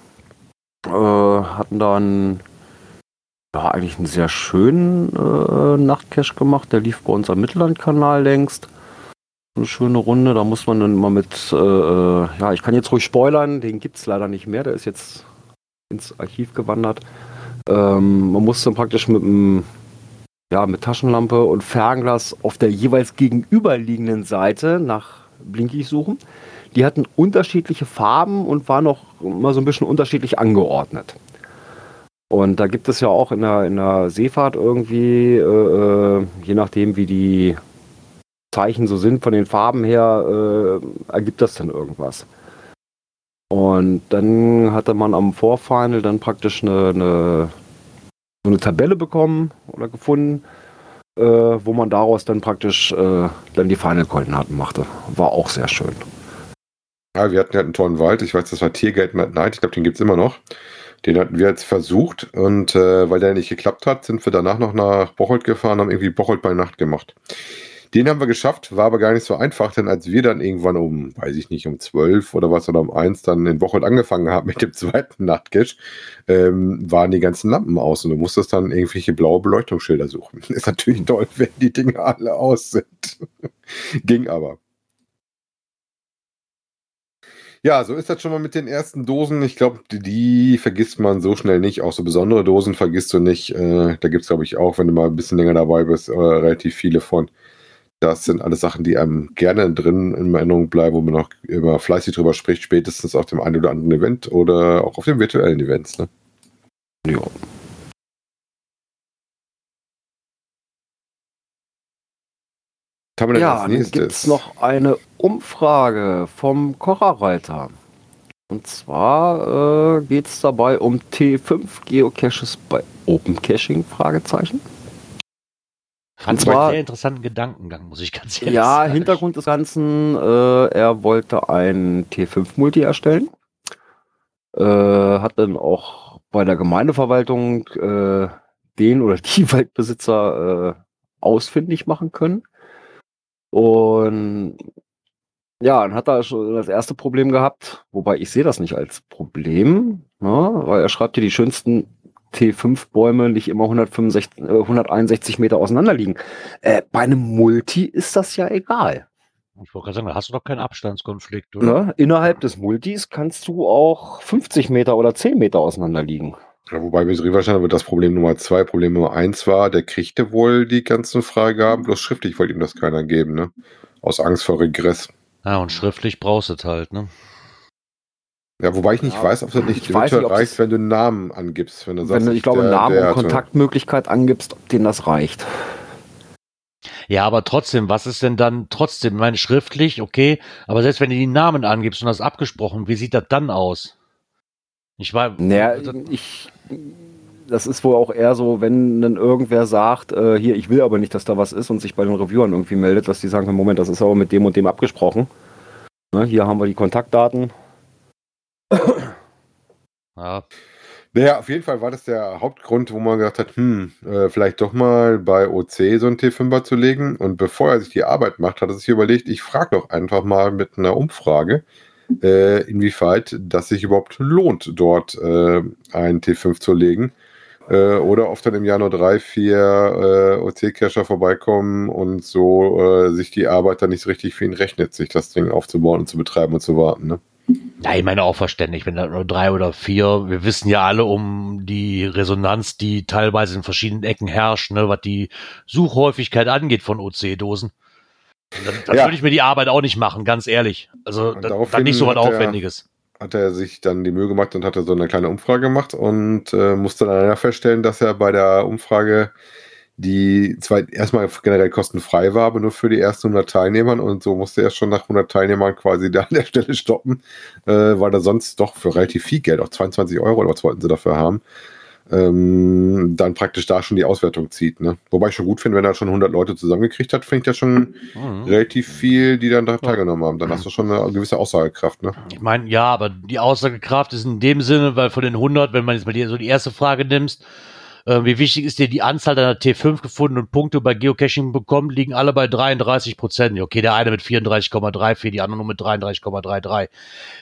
Äh, hatten dann ja, eigentlich einen sehr schönen äh, Nachtcache gemacht. Der lief bei uns am Mittellandkanal längst. Eine schöne Runde. Da muss man dann mal mit, äh, äh ja, ich kann jetzt ruhig spoilern, den gibt es leider nicht mehr. Der ist jetzt ins Archiv gewandert. Ähm, man musste praktisch mit einem ja, mit Taschenlampe und Fernglas auf der jeweils gegenüberliegenden Seite nach Blinkies suchen. Die hatten unterschiedliche Farben und waren auch mal so ein bisschen unterschiedlich angeordnet. Und da gibt es ja auch in der, in der Seefahrt irgendwie, äh, äh je nachdem wie die Zeichen so sind von den Farben her, äh, ergibt das dann irgendwas. Und dann hatte man am Vorfinal dann praktisch eine, eine, eine Tabelle bekommen oder gefunden, äh, wo man daraus dann praktisch äh, dann die Final-Koordinaten machte. War auch sehr schön. Ja, wir hatten ja einen tollen Wald. Ich weiß, das war Tiergate at Night. Ich glaube, den gibt es immer noch. Den hatten wir jetzt versucht und äh, weil der nicht geklappt hat, sind wir danach noch nach Bocholt gefahren, haben irgendwie Bocholt bei Nacht gemacht. Den haben wir geschafft, war aber gar nicht so einfach, denn als wir dann irgendwann um, weiß ich nicht, um zwölf oder was oder um eins dann in Woche angefangen haben mit dem (laughs) zweiten Nachtcash, ähm, waren die ganzen Lampen aus und du musstest dann irgendwelche blaue Beleuchtungsschilder suchen. (laughs) Ist natürlich toll, wenn die Dinge alle aus sind. (laughs) Ging aber. Ja, so ist das schon mal mit den ersten Dosen. Ich glaube, die, die, vergisst man so schnell nicht. Auch so besondere Dosen vergisst du nicht. Äh, da gibt es, glaube ich, auch, wenn du mal ein bisschen länger dabei bist, äh, relativ viele von. Das sind alles Sachen, die einem gerne drin in Erinnerung bleiben, wo man noch immer fleißig drüber spricht, spätestens auf dem einen oder anderen Event oder auch auf den virtuellen Events. Ne? Ja. Man ja, dann gibt es noch eine Umfrage vom Kocherreiter. Und zwar äh, geht es dabei um T5 Geocaches bei Open Caching? Fragezeichen. Fand ich einen sehr interessanten Gedankengang, muss ich ganz ehrlich ja, sagen. Ja, Hintergrund des Ganzen, äh, er wollte ein T5-Multi erstellen. Äh, hat dann auch bei der Gemeindeverwaltung äh, den oder die (laughs) Waldbesitzer äh, ausfindig machen können. Und ja, dann hat er schon das erste Problem gehabt, wobei ich sehe das nicht als Problem, ne, weil er schreibt hier die schönsten T5-Bäume nicht immer 165, äh, 161 Meter auseinander liegen. Äh, bei einem Multi ist das ja egal. Ich wollte gerade sagen, da hast du doch keinen Abstandskonflikt, oder? Ne? Innerhalb des Multis kannst du auch 50 Meter oder 10 Meter auseinander liegen. Ja, wobei bei Riverstein wird das Problem Nummer zwei. Problem Nummer eins war, der kriegte wohl die ganzen Freigaben, bloß schriftlich wollte ihm das keiner geben, ne? Aus Angst vor Regress. Ja, und schriftlich brauchst du es halt, ne? Ja, wobei ich nicht ja, weiß, ob das nicht virtuell reicht, wenn du einen Namen angibst. Wenn du, sagst, wenn du ich glaube, der, Namen der und Kontaktmöglichkeit angibst, ob denen das reicht. Ja, aber trotzdem, was ist denn dann trotzdem? Ich meine, schriftlich, okay, aber selbst wenn du die Namen angibst und das abgesprochen, wie sieht das dann aus? Ich war. Naja, ich. Das ist wohl auch eher so, wenn dann irgendwer sagt, äh, hier, ich will aber nicht, dass da was ist und sich bei den Reviewern irgendwie meldet, dass die sagen, Moment, das ist aber mit dem und dem abgesprochen. Ne, hier haben wir die Kontaktdaten, (coughs) ja. Naja, auf jeden Fall war das der Hauptgrund, wo man gesagt hat, hm, äh, vielleicht doch mal bei OC so ein T5er zu legen. Und bevor er sich die Arbeit macht, hat er sich überlegt, ich frage doch einfach mal mit einer Umfrage, äh, inwieweit das sich überhaupt lohnt, dort äh, einen T5 zu legen. Äh, oder oft dann im Jahr nur drei, vier äh, OC-Cacher vorbeikommen und so äh, sich die Arbeit dann nicht so richtig für ihn rechnet, sich das Ding aufzubauen und zu betreiben und zu warten. Ne? Ja, ich meine auch verständlich, wenn da nur drei oder vier, wir wissen ja alle um die Resonanz, die teilweise in verschiedenen Ecken herrscht, ne, was die Suchhäufigkeit angeht von OC-Dosen. Dann, dann ja. würde ich mir die Arbeit auch nicht machen, ganz ehrlich. Also da, dann nicht so was Aufwendiges. Er, hat er sich dann die Mühe gemacht und hatte so eine kleine Umfrage gemacht und äh, musste dann feststellen, dass er bei der Umfrage die zwar erstmal generell kostenfrei war, aber nur für die ersten 100 Teilnehmern und so musste er schon nach 100 Teilnehmern quasi da an der Stelle stoppen, äh, weil er sonst doch für relativ viel Geld, auch 22 Euro oder was wollten sie dafür haben, ähm, dann praktisch da schon die Auswertung zieht. Ne? Wobei ich schon gut finde, wenn er schon 100 Leute zusammengekriegt hat, finde ich das schon mhm. relativ viel, die dann da teilgenommen haben. Dann hast du schon eine gewisse Aussagekraft. Ne? Ich meine, ja, aber die Aussagekraft ist in dem Sinne, weil von den 100, wenn man jetzt mal die, so die erste Frage nimmst, äh, wie wichtig ist dir die Anzahl deiner T5 gefunden und Punkte bei Geocaching bekommen, liegen alle bei 33 Prozent. Okay, der eine mit 34,34, die andere nur mit 33,33.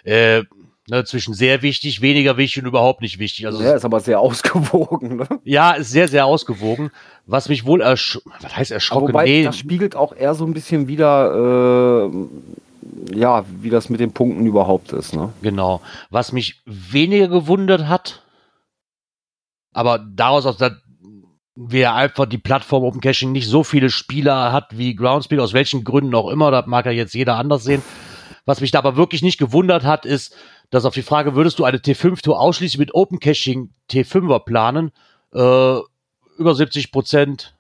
Äh, ne, zwischen sehr wichtig, weniger wichtig und überhaupt nicht wichtig. Also ja, ist aber sehr ausgewogen. Ne? Ja, ist sehr, sehr ausgewogen. Was mich wohl ersch was heißt erschrocken? wobei, nee. das spiegelt auch eher so ein bisschen wieder, äh, ja, wie das mit den Punkten überhaupt ist. Ne? Genau. Was mich weniger gewundert hat, aber daraus aus der, wer einfach die Plattform Open Caching nicht so viele Spieler hat wie Groundspeak, aus welchen Gründen auch immer, das mag ja jetzt jeder anders sehen. Was mich da aber wirklich nicht gewundert hat, ist, dass auf die Frage, würdest du eine T5-Tour ausschließlich mit Open Caching T5er planen, äh, über 70 Prozent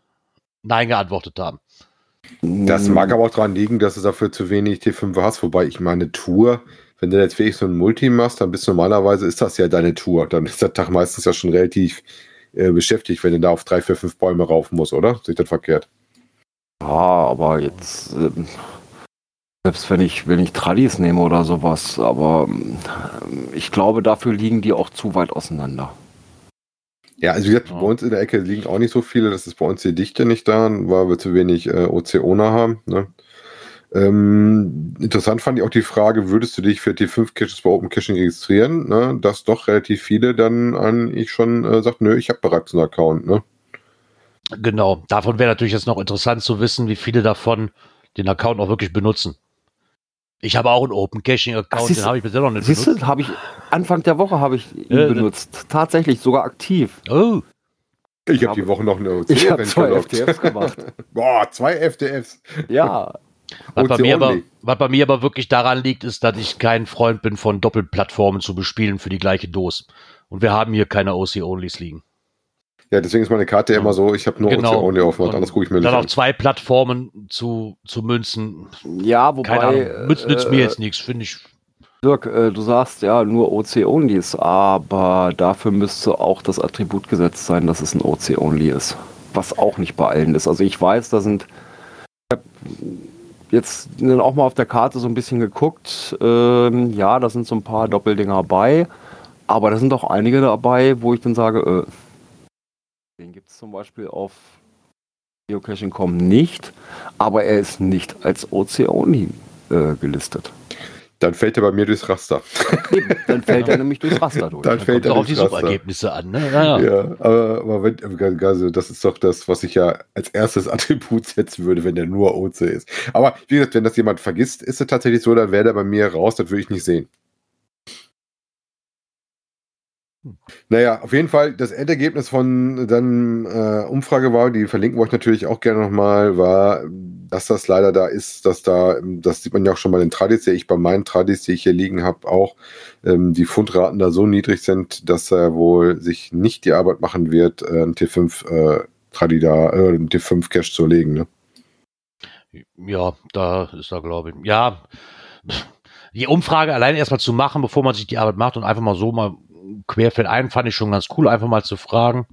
Nein geantwortet haben. Das mag aber auch daran liegen, dass du dafür zu wenig T5 hast, wobei ich meine Tour, wenn du jetzt wirklich so ein Multi machst, dann bist du normalerweise, ist das ja deine Tour. Dann ist der Tag meistens ja schon relativ äh, beschäftigt, wenn du da auf drei, vier, fünf Bäume rauf musst, oder? Sehe ich das verkehrt? Ja, aber jetzt, äh, selbst wenn ich, wenn ich Tradis nehme oder sowas, aber äh, ich glaube, dafür liegen die auch zu weit auseinander. Ja, also wie gesagt, ja. bei uns in der Ecke liegen auch nicht so viele, das ist bei uns die Dichte nicht da, weil wir zu wenig äh, Ozeone haben. Ne? Ähm, interessant fand ich auch die Frage, würdest du dich für die 5 Caches bei Open Caching registrieren? Ne? Dass doch relativ viele dann eigentlich schon äh, sagt, nö, ich habe bereits einen Account. Ne? Genau, davon wäre natürlich jetzt noch interessant zu wissen, wie viele davon den Account auch wirklich benutzen. Ich habe auch einen Open Caching Account, den habe ich bisher noch nicht siehst benutzt. habe ich Anfang der Woche habe ich ihn äh, benutzt, tatsächlich sogar aktiv. Oh. Ich habe die Woche noch eine OC Ich habe zwei FTFs gemacht. (laughs) Boah, zwei FTFs. Ja, was bei, mir aber, was bei mir aber wirklich daran liegt, ist, dass ich kein Freund bin von Doppelplattformen zu bespielen für die gleiche Dose. Und wir haben hier keine OC-Onlys liegen. Ja, deswegen ist meine Karte ja immer so, ich habe nur genau. OC-Only aufgemacht, anders gucke ich mir nicht Dann an. auf zwei Plattformen zu, zu münzen. Ja, wobei... Keine Ahnung, Münzen nützt mir jetzt nichts, finde ich. Dirk, äh, du sagst ja nur OC-Onlys, aber dafür müsste auch das Attribut gesetzt sein, dass es ein OC-Only ist. Was auch nicht bei allen ist. Also ich weiß, da sind jetzt dann auch mal auf der Karte so ein bisschen geguckt. Ähm, ja, da sind so ein paar Doppeldinger bei. Aber da sind auch einige dabei, wo ich dann sage, äh, den gibt es zum Beispiel auf Geocaching.com nicht. Aber er ist nicht als OC-Only äh, gelistet. Dann fällt er bei mir durchs Raster. (laughs) dann fällt er nämlich durchs Raster (laughs) durch. Dann fällt er auf die Raster. Suchergebnisse an. Ne? Ja, ja. ja, aber, aber wenn, also das ist doch das, was ich ja als erstes (laughs) Attribut setzen würde, wenn der nur OC ist. Aber wie gesagt, wenn das jemand vergisst, ist es tatsächlich so, dann wäre der bei mir raus, das würde ich nicht sehen. Naja, auf jeden Fall, das Endergebnis von dann äh, Umfrage war, die verlinken wir euch natürlich auch gerne nochmal, war, dass das leider da ist, dass da, das sieht man ja auch schon bei den Tradis, sehe ich bei meinen Tradis, die ich hier liegen habe, auch ähm, die Fundraten da so niedrig sind, dass er wohl sich nicht die Arbeit machen wird, äh, ein T5 äh, Tradi da, äh, ein T5 Cache zu legen. Ne? Ja, da ist er, glaube ich. Ja, die Umfrage allein erstmal zu machen, bevor man sich die Arbeit macht und einfach mal so mal querfeld ein, fand ich schon ganz cool, einfach mal zu fragen.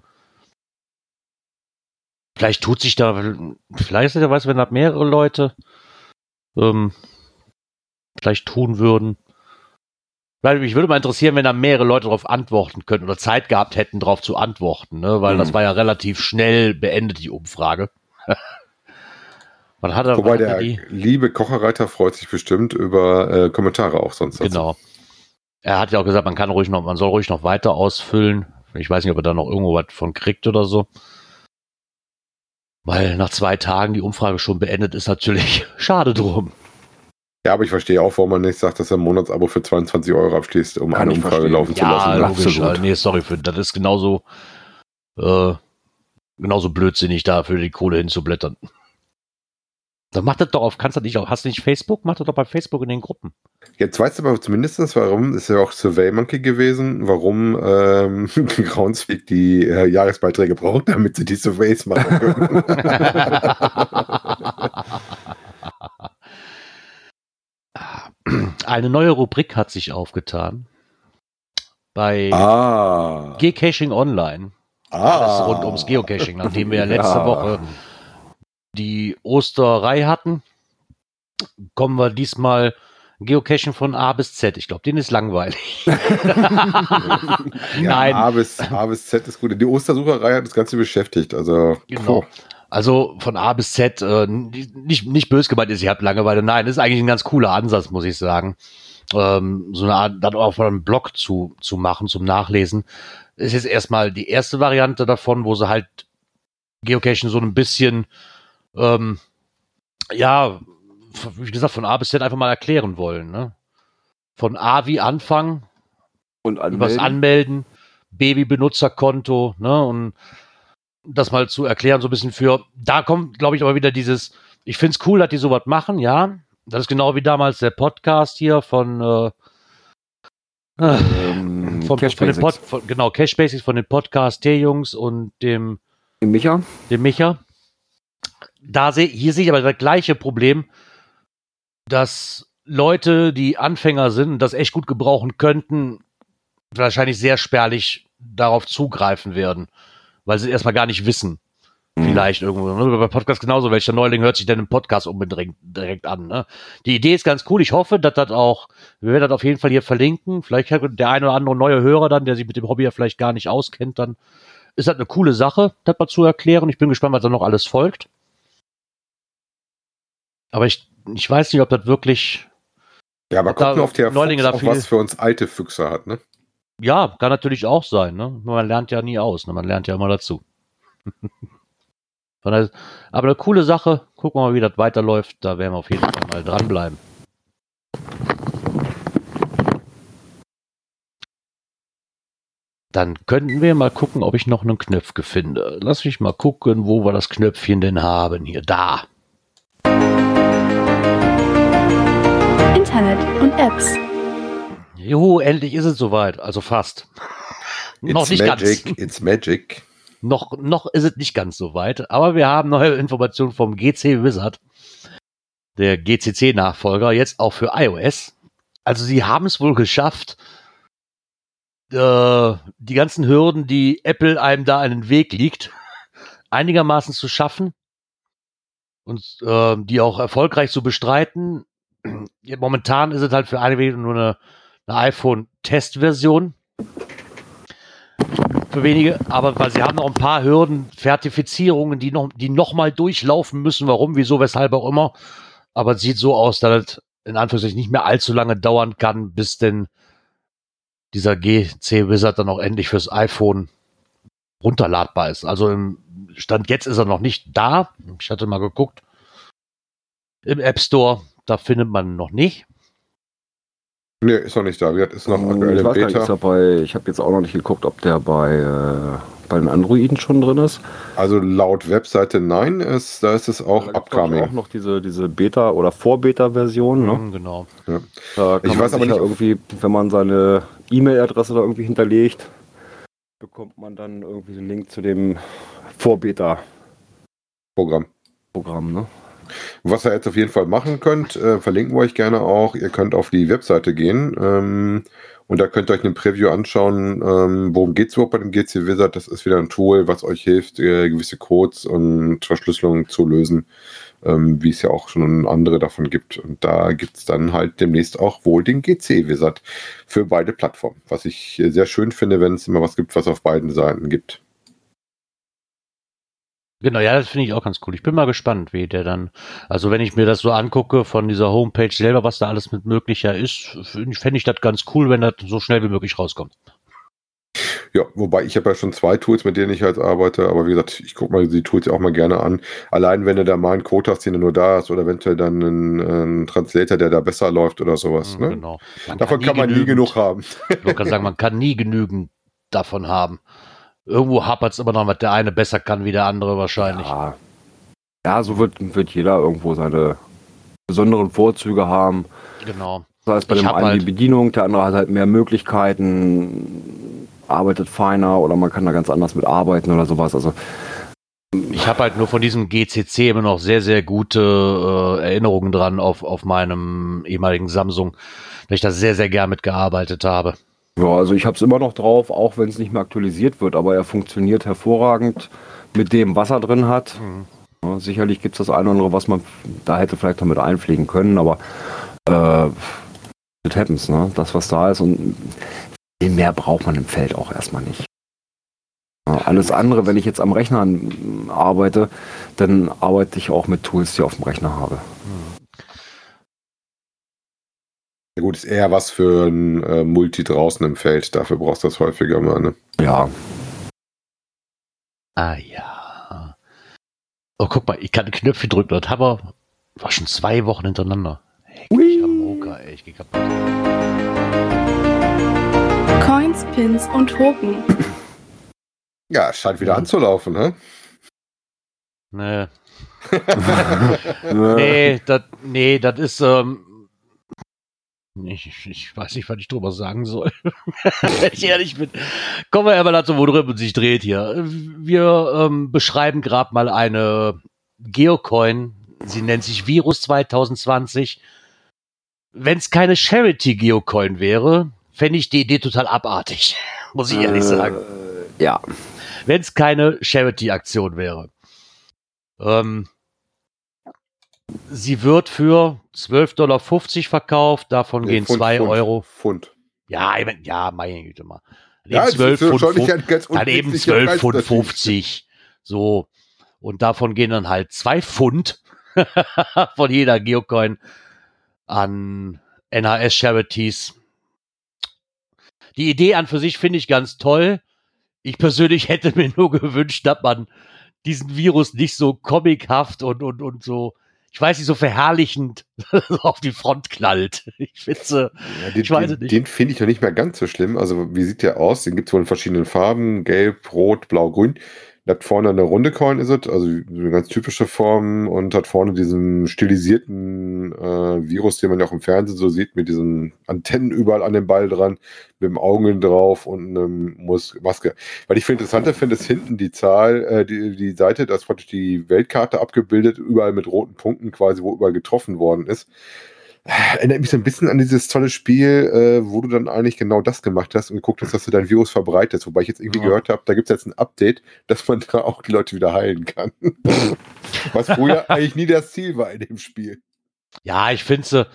Vielleicht tut sich da, vielleicht ist ja weiß, wenn da mehrere Leute ähm, vielleicht tun würden. Weil mich würde mal interessieren, wenn da mehrere Leute darauf antworten könnten oder Zeit gehabt hätten, darauf zu antworten, ne? weil mhm. das war ja relativ schnell beendet, die Umfrage. (laughs) Man hat Wobei der die... liebe Kocherreiter freut sich bestimmt über äh, Kommentare auch sonst. Genau. Er hat ja auch gesagt, man kann ruhig noch, man soll ruhig noch weiter ausfüllen. Ich weiß nicht, ob er da noch irgendwo was von kriegt oder so. Weil nach zwei Tagen die Umfrage schon beendet ist, natürlich (laughs) schade drum. Ja, aber ich verstehe auch, warum man nicht sagt, dass er ein Monatsabo für 22 Euro abschließt, um Kann eine Umfrage verstehen. laufen ja, zu lassen. Logisch. Absolut. Nee, sorry, für, das ist genauso, äh, genauso blödsinnig da für die Kohle hinzublättern. Dann mach das doch auf, kannst du nicht auf, hast du nicht Facebook? Mach das doch bei Facebook in den Gruppen. Jetzt weißt du aber zumindest, warum, ist ja auch Survey Monkey gewesen, warum ähm, (laughs) Groundspeak die äh, Jahresbeiträge braucht, damit sie die Surveys machen können. (laughs) Eine neue Rubrik hat sich aufgetan. Bei ah. Geocaching Online. Ah. Alles rund ums Geocaching, nachdem wir ja letzte ja. Woche die Osterei hatten, kommen wir diesmal Geocachen von A bis Z. Ich glaube, den ist langweilig. (laughs) ja, Nein. A bis, A bis Z ist gut. Die Ostersucherei hat das Ganze beschäftigt. Also, genau. Also von A bis Z, äh, nicht, nicht böse gemeint ist, ich habe Langeweile. Nein, ist eigentlich ein ganz cooler Ansatz, muss ich sagen. Ähm, so eine Art, dann auch von einem Blog zu, zu machen, zum Nachlesen. Ist jetzt erstmal die erste Variante davon, wo sie halt Geocachen so ein bisschen ähm, ja, wie gesagt, von A bis Z einfach mal erklären wollen. Ne? Von A wie Anfang und anmelden. übers Anmelden, B wie Benutzerkonto, ne? Und das mal zu erklären, so ein bisschen für, da kommt, glaube ich, aber wieder dieses, ich finde es cool, dass die sowas machen, ja. Das ist genau wie damals der Podcast hier von, äh, ähm, von, Cash von Pod, von, genau, Cash Basics von den Podcast T-Jungs und dem, dem Micha. Dem Micha. Da sehe, hier sehe ich aber das gleiche Problem, dass Leute, die Anfänger sind, das echt gut gebrauchen könnten, wahrscheinlich sehr spärlich darauf zugreifen werden, weil sie erstmal gar nicht wissen. Mhm. Vielleicht irgendwo. Ne? Bei Podcast genauso, welcher Neuling hört sich denn im Podcast unbedingt direkt an. Ne? Die Idee ist ganz cool. Ich hoffe, dass das auch, wir werden das auf jeden Fall hier verlinken. Vielleicht hat der eine oder andere neue Hörer dann, der sich mit dem Hobby ja vielleicht gar nicht auskennt, dann ist das eine coole Sache, das mal zu erklären. Ich bin gespannt, was da noch alles folgt. Aber ich, ich weiß nicht, ob das wirklich ja, aber gucken auf der Neulinge Fuchs, auch was für uns alte Füchse hat, ne? Ja, kann natürlich auch sein, ne? Man lernt ja nie aus, ne? Man lernt ja immer dazu. (laughs) aber eine coole Sache. Gucken wir mal, wie das weiterläuft. Da werden wir auf jeden Fall mal dranbleiben. Dann könnten wir mal gucken, ob ich noch einen Knöpfchen finde. Lass mich mal gucken, wo wir das Knöpfchen denn haben. Hier, da. Und Apps. Juhu, endlich ist es soweit. Also fast. It's noch nicht magic, ganz. It's magic. Noch, noch ist es nicht ganz so weit, aber wir haben neue Informationen vom GC Wizard, der GCC-Nachfolger, jetzt auch für iOS. Also sie haben es wohl geschafft, äh, die ganzen Hürden, die Apple einem da einen Weg liegt, einigermaßen zu schaffen und äh, die auch erfolgreich zu bestreiten momentan ist es halt für einige nur eine, eine iPhone-Testversion. Für wenige, aber weil sie haben noch ein paar Hürden, Zertifizierungen, die noch, die noch mal durchlaufen müssen. Warum, wieso, weshalb auch immer. Aber es sieht so aus, dass es in Anführungszeichen nicht mehr allzu lange dauern kann, bis denn dieser GC Wizard dann auch endlich fürs iPhone runterladbar ist. Also im Stand jetzt ist er noch nicht da. Ich hatte mal geguckt. Im App Store da findet man noch nicht. Nee, ist noch nicht da. Wie ist noch aktuell ich weiß Beta. Nicht, bei, ich habe jetzt auch noch nicht geguckt, ob der bei, äh, bei den Androiden schon drin ist. Also laut Webseite nein, ist, da ist es auch da upcoming. auch noch diese, diese Beta- oder Vor-Beta-Version. Ne? Mhm, genau. Ja. Da kann ich weiß aber nicht, irgendwie, wenn man seine E-Mail-Adresse da irgendwie hinterlegt, bekommt man dann irgendwie den Link zu dem Vor-Beta-Programm. Programm, ne? Was ihr jetzt auf jeden Fall machen könnt, äh, verlinken wir euch gerne auch. Ihr könnt auf die Webseite gehen ähm, und da könnt ihr euch eine Preview anschauen, ähm, worum geht es überhaupt bei dem GC Wizard. Das ist wieder ein Tool, was euch hilft, äh, gewisse Codes und Verschlüsselungen zu lösen, ähm, wie es ja auch schon andere davon gibt. Und da gibt es dann halt demnächst auch wohl den GC Wizard für beide Plattformen, was ich sehr schön finde, wenn es immer was gibt, was auf beiden Seiten gibt. Genau, ja, das finde ich auch ganz cool. Ich bin mal gespannt, wie der dann, also wenn ich mir das so angucke von dieser Homepage selber, was da alles mit möglicher ist, fände ich das ganz cool, wenn das so schnell wie möglich rauskommt. Ja, wobei ich habe ja schon zwei Tools, mit denen ich halt arbeite, aber wie gesagt, ich gucke mal die Tools ja auch mal gerne an. Allein wenn du da mal einen Code hast, den du nur da hast, oder eventuell dann einen, einen Translator, der da besser läuft oder sowas. Mhm, ne? Genau. Man davon kann, kann man nie genug haben. Ich kann sagen, man kann nie genügend davon haben irgendwo hapert es immer noch, was der eine besser kann wie der andere wahrscheinlich. Ja, ja so wird, wird jeder irgendwo seine besonderen Vorzüge haben. Genau. Das heißt, bei ich dem einen halt die Bedienung, der andere hat halt mehr Möglichkeiten, arbeitet feiner oder man kann da ganz anders mit arbeiten oder sowas. Also ich habe halt nur von diesem GCC immer noch sehr, sehr gute äh, Erinnerungen dran auf, auf meinem ehemaligen Samsung, weil ich da sehr, sehr gern mitgearbeitet habe. Ja, also ich habe es immer noch drauf, auch wenn es nicht mehr aktualisiert wird, aber er funktioniert hervorragend mit dem, was er drin hat. Mhm. Ja, sicherlich gibt es das eine oder andere, was man da hätte vielleicht noch mit einpflegen können, aber äh, it happens, ne? Das, was da ist und viel mehr braucht man im Feld auch erstmal nicht. Ja, alles andere, wenn ich jetzt am Rechner arbeite, dann arbeite ich auch mit Tools, die ich auf dem Rechner habe. Mhm. Ja gut, ist eher was für ein äh, Multi draußen im Feld. Dafür brauchst du das häufiger mal, ne? Ja. Ah ja. Oh, guck mal, ich kann Knöpfe drücken. Das haben wir war schon zwei Wochen hintereinander. Hey, ich Moka, ey, ich geh kaputt. Coins, Pins und Token. Ja, es scheint wieder Mhm. anzulaufen, ne? Nee. (laughs) nee, das nee, das ist, ähm, ich, ich weiß nicht, was ich drüber sagen soll. (laughs) Wenn ich ehrlich bin. Kommen wir aber dazu, worüber es sich dreht hier. Wir ähm, beschreiben gerade mal eine Geocoin. Sie nennt sich Virus 2020. Wenn es keine Charity-Geocoin wäre, fände ich die Idee total abartig. Muss ich ehrlich sagen Äh, ja. wenn es keine Charity-Aktion wäre. Ähm, sie wird für 12,50 Dollar verkauft, davon Nee, gehen Pfund, 2 Pfund, Euro. Pfund. Ja, ich mein, ja, meine Güte mal. Dann Ja, eben es ist 12 schon Pfund, dann eben unwesentlicher 12 Preis Pfund natürlich. 50. So. Und davon gehen dann halt 2 Pfund (laughs) von jeder Geocoin an NHS-Charities. Die Idee an für sich finde ich ganz toll. Ich persönlich hätte (laughs) mir nur gewünscht, dass man diesen Virus nicht so comichaft und, und, und so, ich weiß nicht, so verherrlichend (laughs) auf die Front knallt. Ich finde, Ja, den Ich weiß es den, nicht. den finde ich noch nicht mehr ganz so schlimm. Also, wie sieht der aus? Den gibt es wohl in verschiedenen Farben: Gelb, Rot, Blau, Grün. Hat vorne eine runde Coin, ist es, also eine ganz typische Form und hat vorne diesen stilisierten äh, Virus, den man ja auch im Fernsehen so sieht, mit diesen Antennen überall an dem Ball dran, mit dem Augen drauf und einem Mus Maske. Weil ich viel interessanter finde, ist hinten die Zahl, äh, die, die Seite, da ist praktisch die Weltkarte abgebildet, überall mit roten Punkten quasi, wo überall getroffen worden ist. Erinnert mich so ein bisschen an dieses tolle Spiel, äh, wo du dann eigentlich genau das gemacht hast und geguckt hast, dass du dein Virus verbreitest. Wobei ich jetzt irgendwie Ja. gehört habe, da gibt es jetzt ein Update, dass man da auch die Leute wieder heilen kann. (laughs) Was früher eigentlich nie das Ziel war in dem Spiel. ja, ich finde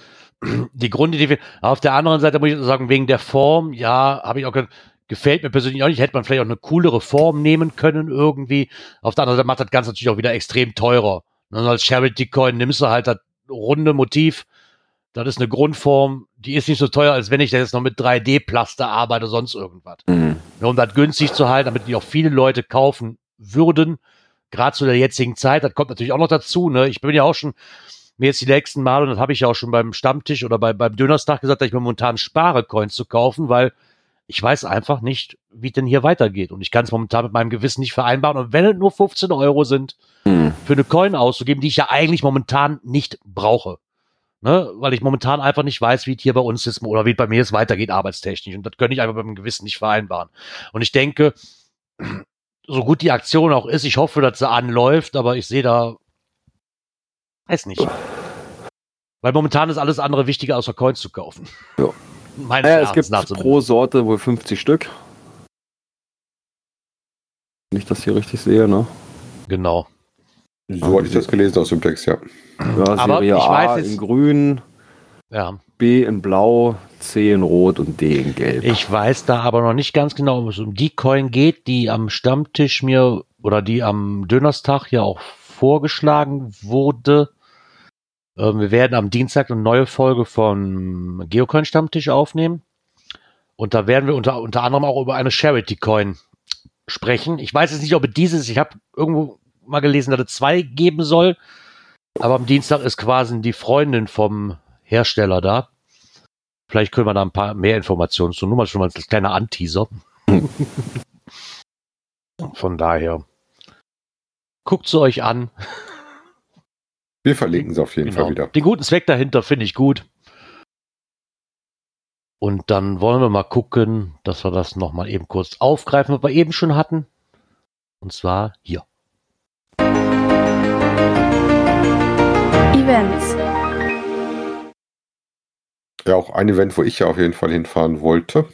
die Grundidee, auf der anderen Seite muss ich sagen, wegen der Form, ja, habe ich auch ge gefällt mir persönlich auch nicht, hätte man vielleicht auch eine coolere Form nehmen können irgendwie. Auf der anderen Seite macht das Ganze natürlich auch wieder extrem teurer. Und als Charity Coin nimmst du halt das runde Motiv, das ist eine Grundform, die ist nicht so teuer, als wenn ich da jetzt noch mit 3D-Plaster arbeite, sonst irgendwas. Mhm. Ja, um das günstig zu halten, damit die auch viele Leute kaufen würden, gerade zu der jetzigen Zeit. Das kommt natürlich auch noch dazu. Ne? Ich bin ja auch schon mir jetzt die nächsten Mal, und das habe ich ja auch schon beim Stammtisch oder bei, beim Dönerstag gesagt, dass ich mir momentan spare, Coins zu kaufen, weil ich weiß einfach nicht, wie denn hier weitergeht. Und ich kann es momentan mit meinem Gewissen nicht vereinbaren. Und wenn es nur 15 Euro sind, Mhm. für eine Coin auszugeben, die ich ja eigentlich momentan nicht brauche. Ne? Weil ich momentan einfach nicht weiß, wie es hier bei uns ist oder wie es bei mir jetzt weitergeht, arbeitstechnisch. Und das könnte ich einfach mit meinem Gewissen nicht vereinbaren. Und ich denke, so gut die Aktion auch ist, ich hoffe, dass sie anläuft, aber ich sehe da, weiß nicht. Weil momentan ist alles andere wichtiger, außer Coins zu kaufen. Ja. Meines Naja, es gibt pro Sorte wohl 50 Stück. Wenn ich das hier richtig sehe, ne? Genau. So hatte ich das gelesen aus dem Text, ja. Ja, Aber Serie ich A weiß jetzt- in grün, Ja. B in blau, C in rot und D in gelb. Ich weiß da aber noch nicht ganz genau, ob es um die Coin geht, die am Stammtisch mir oder die am Dönerstag ja auch vorgeschlagen wurde. Ähm, wir werden am Dienstag eine neue Folge vom Geocoin Stammtisch aufnehmen. Und da werden wir unter, unter anderem auch über eine Charity Coin sprechen. Ich weiß jetzt nicht, ob es dieses, ich habe irgendwo mal gelesen, dass es zwei geben soll. Aber am Dienstag ist quasi die Freundin vom Hersteller da. Vielleicht können wir da ein paar mehr Informationen zu. Nur mal schon mal als kleiner Anteaser. (laughs) Von daher. Guckt sie euch an. Wir verlinken sie auf jeden Genau. Fall wieder. Den guten Zweck dahinter finde ich gut. Und dann wollen wir mal gucken, dass wir das nochmal eben kurz aufgreifen, was wir eben schon hatten. Und zwar hier. Events. Ja, auch ein Event, wo ich ja auf jeden Fall hinfahren wollte.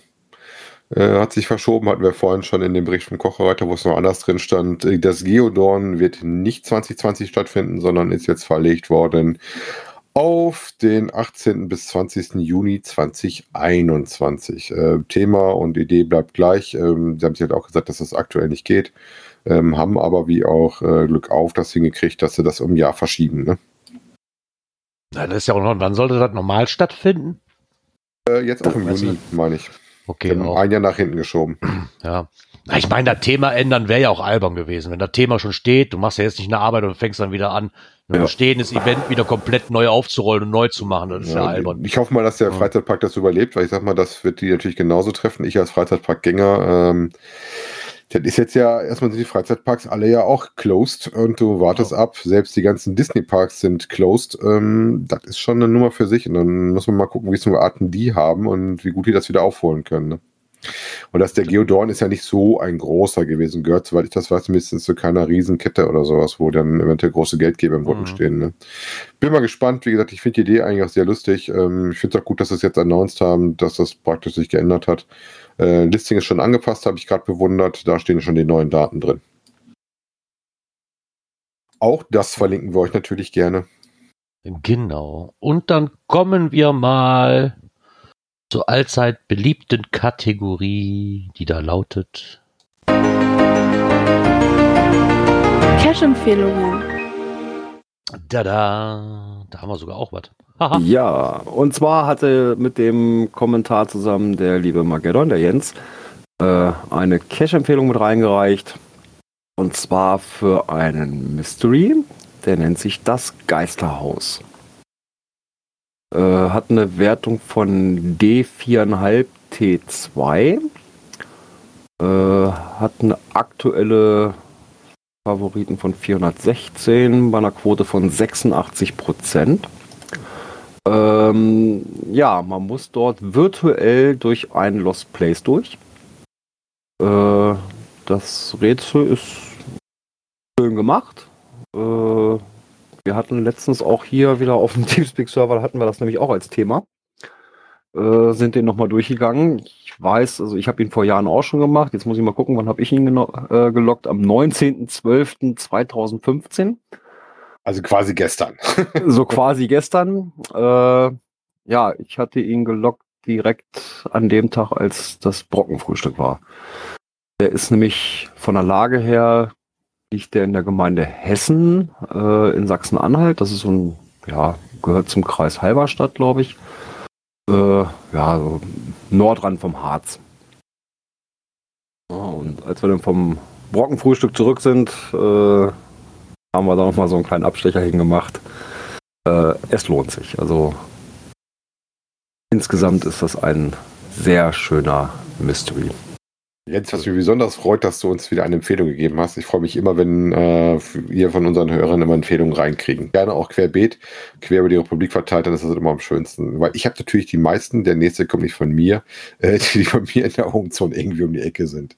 Äh, hat sich verschoben, hatten wir vorhin schon in dem Bericht vom Kochereiter, wo es noch anders drin stand. Äh, Das Geodorn wird nicht 2020 stattfinden, sondern ist jetzt verlegt worden auf den 18. bis 20. Juni 2021. Äh, Thema und Idee bleibt gleich. Ähm, Sie haben sich halt auch gesagt, dass das aktuell nicht geht, ähm, haben aber wie auch äh, Glück auf das hingekriegt, dass sie das um ein Jahr verschieben. Ne? Na, das ist ja auch noch, wann sollte das normal stattfinden? Äh, jetzt auch im Juni, meine ich. Okay, Genau, ein Jahr nach hinten geschoben. Ja. Na, ich meine, das Thema ändern wäre ja auch albern gewesen. Wenn das Thema schon steht, du machst ja jetzt nicht eine Arbeit und fängst dann wieder an, ein Ja. bestehendes Event wieder komplett neu aufzurollen und neu zu machen. Das ist ja, Ja, albern. ich hoffe mal, dass der Ja. Freizeitpark das überlebt, weil ich sag mal, das wird die natürlich genauso treffen. Ich als Freizeitparkgänger, ähm, Das ist jetzt ja, erstmal sind die Freizeitparks alle ja auch closed und du wartest ab. Selbst die ganzen Disney-Parks sind closed. Ähm, das ist schon eine Nummer für sich. Und dann muss man mal gucken, wie viele Arten die haben und wie gut die das wieder aufholen können. Ne? Und dass der Geodorn ist ja nicht so ein großer gewesen, gehört, soweit ich das weiß, bisschen zu keiner Riesenkette oder sowas, wo dann eventuell große Geldgeber im Rücken mhm. stehen. Ne? Bin mal gespannt, wie gesagt, ich finde die Idee eigentlich auch sehr lustig. Ähm, ich finde es auch gut, dass sie es jetzt announced haben, dass das praktisch sich geändert hat. Äh, Listing ist schon angepasst, habe ich gerade bewundert. Da stehen schon die neuen Daten drin. Auch das verlinken wir euch natürlich gerne. Genau. Und dann kommen wir mal zur allzeit beliebten Kategorie, die da lautet Cash-Empfehlungen. Da, da, da haben wir sogar auch was. ja, und zwar hatte mit dem Kommentar zusammen der liebe Magedon, der Jens, äh, eine Cash-Empfehlung mit reingereicht. Und zwar für einen Mystery, der nennt sich das Geisterhaus. Äh, hat eine Wertung von D4,5 T2. Äh, hat eine aktuelle Favoriten von 416 bei einer Quote von 86 Prozent. Ähm, ja, man muss dort virtuell durch ein Lost Place durch. Äh, das Rätsel ist schön gemacht. Äh, wir hatten letztens auch hier wieder auf dem (laughs) Teamspeak-Server, hatten wir das nämlich auch als Thema. Äh, sind den nochmal durchgegangen. Ich weiß, also ich habe ihn vor Jahren auch schon gemacht. Jetzt muss ich mal gucken, wann habe ich ihn äh, gelockt? Am 19.12.2015. Also quasi gestern. (laughs) so quasi gestern. Äh, ja, ich hatte ihn gelockt direkt an dem Tag, als das Brockenfrühstück war. Der ist nämlich von der Lage her liegt der in der Gemeinde Hessen äh, in Sachsen-Anhalt. Das ist so ein, ja, gehört zum Kreis Halberstadt, glaube ich. Äh, ja, so Nordrand vom Harz. Ja, und als wir dann vom Brockenfrühstück zurück sind, äh, haben wir da nochmal so einen kleinen Abstecher hingemacht. Äh, es lohnt sich. Also insgesamt ist das ein sehr schöner Mystery. Jens, was mich besonders freut, dass du uns wieder eine Empfehlung gegeben hast. Ich freue mich immer, wenn äh, wir von unseren Hörern immer Empfehlungen reinkriegen. Gerne auch querbeet, quer über die Republik verteilt, dann ist das immer am schönsten. Weil ich habe natürlich die meisten, der nächste kommt nicht von mir, (laughs) äh, die von mir in der Homezone irgendwie um die Ecke sind.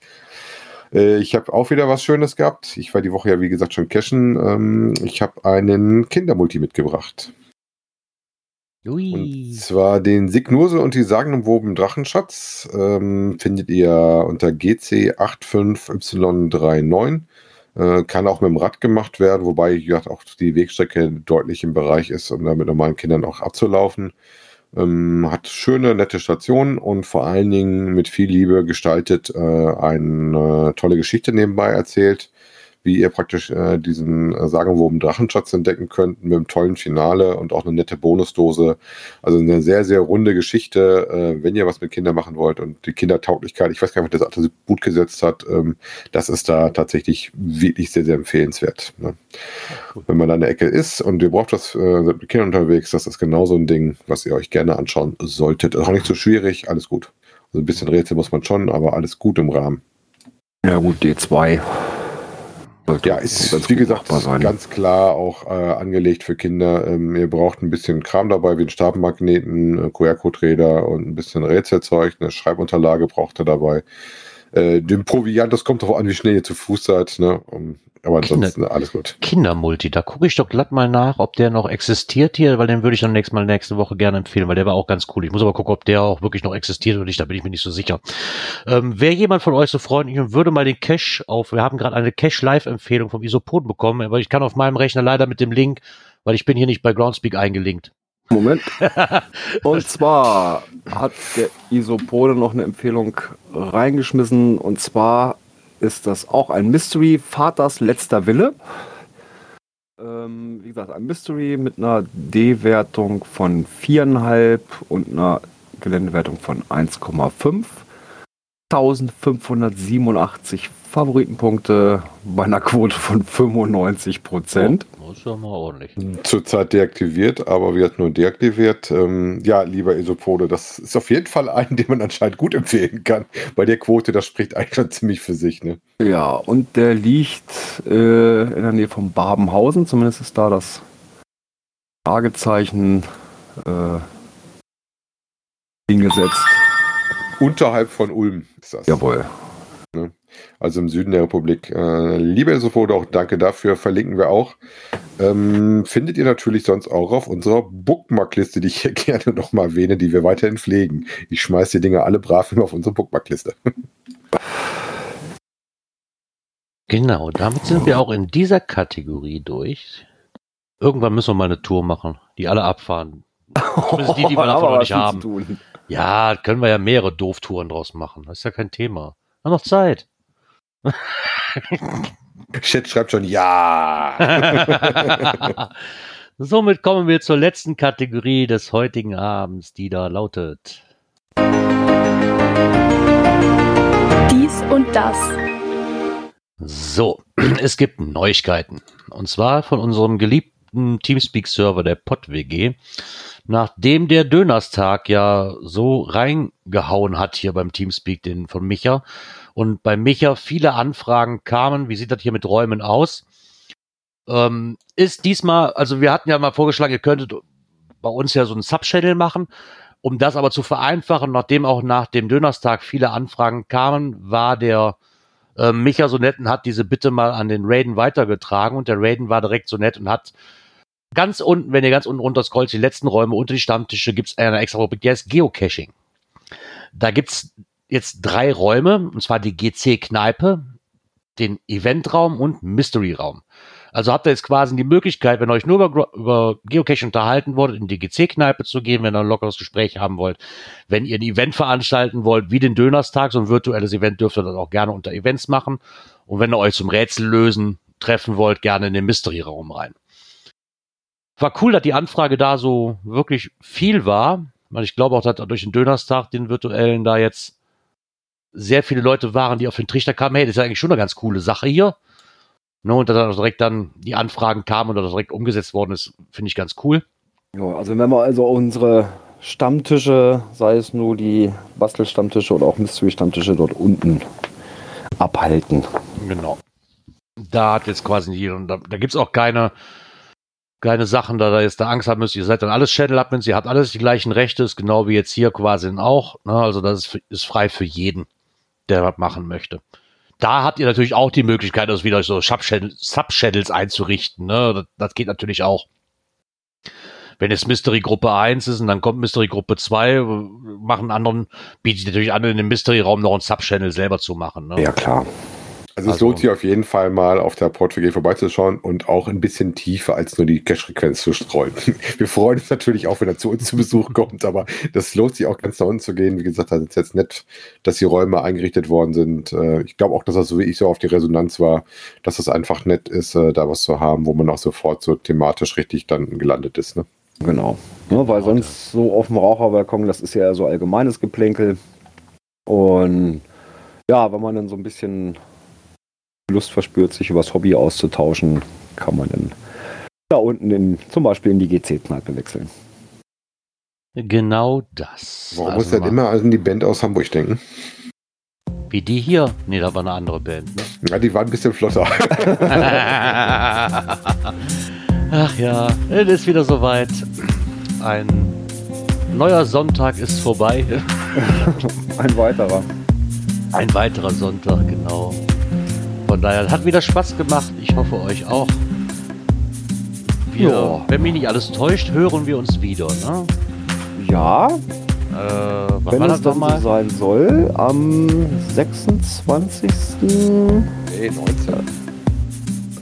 Äh, ich habe auch wieder was Schönes gehabt. Ich war die Woche ja, wie gesagt, schon cashen. Ähm, ich habe einen Kindermulti mitgebracht. Ui. Und zwar den Signose und die sagenumwoben Drachenschatz ähm, findet ihr unter GC85Y39. Äh, kann auch mit dem Rad gemacht werden, wobei wie gesagt, auch die Wegstrecke deutlich im Bereich ist, um da mit normalen Kindern auch abzulaufen. Ähm, hat schöne, nette Stationen und vor allen Dingen mit viel Liebe gestaltet äh, eine tolle Geschichte nebenbei erzählt wie ihr praktisch äh, diesen äh, sagenwoben Drachenschatz entdecken könnt mit einem tollen Finale und auch eine nette Bonusdose. Also eine sehr, sehr runde Geschichte, äh, wenn ihr was mit Kindern machen wollt und die Kindertauglichkeit, ich weiß gar nicht, ob das Attribut gesetzt hat, ähm, das ist da tatsächlich wirklich sehr, sehr empfehlenswert. Ne? Wenn man da in der Ecke ist und ihr braucht was äh, mit Kindern unterwegs, das ist genau so ein Ding, was ihr euch gerne anschauen solltet. Ist auch nicht so schwierig, alles gut. Also ein bisschen Rätsel muss man schon, aber alles gut im Rahmen. Ja gut, D2 ja, ist wie gesagt ganz klar auch äh, angelegt für Kinder. Ähm, ihr braucht ein bisschen Kram dabei, wie einen Stabmagneten, äh, QR-Code-Räder und ein bisschen Rätselzeug. Eine Schreibunterlage braucht ihr dabei. Äh, den Proviant, das kommt darauf an, wie schnell ihr zu Fuß seid. Ne? Um, aber ansonsten Kinder, alles gut. Kindermulti, da gucke ich doch glatt mal nach, ob der noch existiert hier, weil den würde ich dann nächstes Mal nächste Woche gerne empfehlen, weil der war auch ganz cool. Ich muss aber gucken, ob der auch wirklich noch existiert oder nicht, da bin ich mir nicht so sicher. Ähm, Wäre jemand von euch so freundlich und würde mal den Cache auf, wir haben gerade eine Cache-Live-Empfehlung vom Isopod bekommen, aber ich kann auf meinem Rechner leider mit dem Link, weil ich bin hier nicht bei Groundspeak eingelinkt. Moment. (laughs) und zwar hat der Isopode noch eine Empfehlung reingeschmissen und zwar ist das auch ein Mystery, Vaters letzter Wille. Ähm, wie gesagt, ein Mystery mit einer D-Wertung von 4,5 und einer Geländewertung von 1,5. 1587 Favoritenpunkte bei einer Quote von 95 Prozent. Oh, ist ja mal ordentlich. Zurzeit deaktiviert, aber wird nur deaktiviert. Ähm, ja, lieber Isopode, das ist auf jeden Fall ein, den man anscheinend gut empfehlen kann. Bei der Quote, das spricht eigentlich schon ziemlich für sich. Ne? Ja, und der liegt äh, in der Nähe von Babenhausen. Zumindest ist da das Fragezeichen äh, hingesetzt. Unterhalb von Ulm ist das. Jawohl. Ne? Also im Süden der Republik. Äh, liebe Isopode, auch danke dafür. Verlinken wir auch. Ähm, findet ihr natürlich sonst auch auf unserer Bookmarkliste, die ich hier (laughs) gerne nochmal erwähne, die wir weiterhin pflegen. Ich schmeiße die Dinge alle brav immer auf unsere Bookmarkliste. (laughs) Genau, damit sind wir auch in dieser Kategorie durch. Irgendwann müssen wir mal eine Tour machen, die alle abfahren. (laughs) Zumindest die, die wir davon noch nicht haben. Ja, können wir ja mehrere Dooftouren draus machen. Das ist ja kein Thema. Haben noch Zeit. (laughs) Chat schreibt schon ja. (laughs) Somit kommen wir zur letzten Kategorie des heutigen Abends, die da lautet. Dies und das. So, (clears throat) es gibt Neuigkeiten. Und zwar von unserem geliebten Teamspeak-Server der PodWG. Nachdem der Dönerstag ja so reingehauen hat hier beim Teamspeak, den von Micha, und bei Micha viele Anfragen kamen, wie sieht das hier mit Räumen aus? Ähm, ist diesmal, also wir hatten ja mal vorgeschlagen, ihr könntet bei uns ja so einen Subchannel machen. Um das aber zu vereinfachen, nachdem auch nach dem Dönerstag viele Anfragen kamen, war der äh, Micha so nett und hat diese Bitte mal an den Raiden weitergetragen und der Raiden war direkt so nett und hat ganz unten, wenn ihr ganz unten runter scrollt, die letzten Räume unter die Stammtische, gibt es eine extra Rubrik, die heißt Geocaching. Da gibt's jetzt drei Räume, und zwar die GC-Kneipe, den Eventraum und Mystery-Raum. Also habt ihr jetzt quasi die Möglichkeit, wenn ihr euch nur über, über Geocache unterhalten wollt, in die GC-Kneipe zu gehen, wenn ihr ein lockeres Gespräch haben wollt. Wenn ihr ein Event veranstalten wollt, wie den Dönerstag, so ein virtuelles Event, dürft ihr das auch gerne unter Events machen. Und wenn ihr euch zum Rätsel lösen treffen wollt, gerne in den Mystery-Raum rein. War cool, dass die Anfrage da so wirklich viel war. Weil ich glaube auch, dass durch den Dönerstag, den virtuellen, da jetzt sehr viele Leute waren, die auf den Trichter kamen, hey, das ist eigentlich schon eine ganz coole Sache hier. Ne, und dass direkt dann die Anfragen kamen und das direkt umgesetzt worden ist, finde ich ganz cool. Ja, also wenn wir also unsere Stammtische, sei es nur die Bastelstammtische oder auch Mystery-Stammtische dort unten abhalten. Genau. Da hat jetzt quasi jeder, da, da gibt es auch keine, keine Sachen, da da jetzt da Angst haben müsst. Ihr seid dann alles Channel-Admins, ihr habt alles die gleichen Rechte, ist genau wie jetzt hier quasi auch. Ne? Also das ist, ist frei für jeden, der was machen möchte da habt ihr natürlich auch die Möglichkeit, das wieder so Subchannels einzurichten. Ne? Das, das, geht natürlich auch. Wenn es Mystery Gruppe 1 ist und dann kommt Mystery Gruppe 2, machen anderen, bietet natürlich an, in dem Mystery-Raum noch einen Subchannel selber zu machen. Ne? Ja, klar. Also, also es lohnt sich auf jeden Fall mal auf der Port4G vorbeizuschauen und auch ein bisschen tiefer als nur die Cache-Frequenz zu streuen. (laughs) Wir freuen uns natürlich auch, wenn er zu uns zu Besuch kommt, aber das lohnt sich auch ganz nach unten zu gehen. Wie gesagt, das ist jetzt nett, dass die Räume eingerichtet worden sind. Äh, ich glaube auch, dass das so wie ich so auf die Resonanz war, dass es einfach nett ist, äh, da was zu haben, wo man auch sofort so thematisch richtig dann gelandet ist. Ne? Genau. Ja, weil sonst so auf dem Raucherbalkon, das ist ja so allgemeines Geplänkel. Und ja, wenn man dann so ein bisschen Lust verspürt, sich über das Hobby auszutauschen, kann man dann da unten in, zum Beispiel in die GC-Kneipe wechseln. Genau das. Warum also muss denn immer an die Band aus Hamburg denken? Wie die hier? Nee, da war eine andere Band. Ne? (laughs) Ja, die war ein bisschen flotter. (laughs) Ach ja, es ist wieder soweit. Ein neuer Sonntag ist vorbei. ein weiterer. Ein weiterer Sonntag, genau. Von daher hat wieder Spaß gemacht. Ich hoffe euch auch. Wir, ja. wenn mich nicht alles täuscht, hören wir uns wieder. Ne? Ja. Äh, wenn es dann mal? so sein soll, am 26. Nee,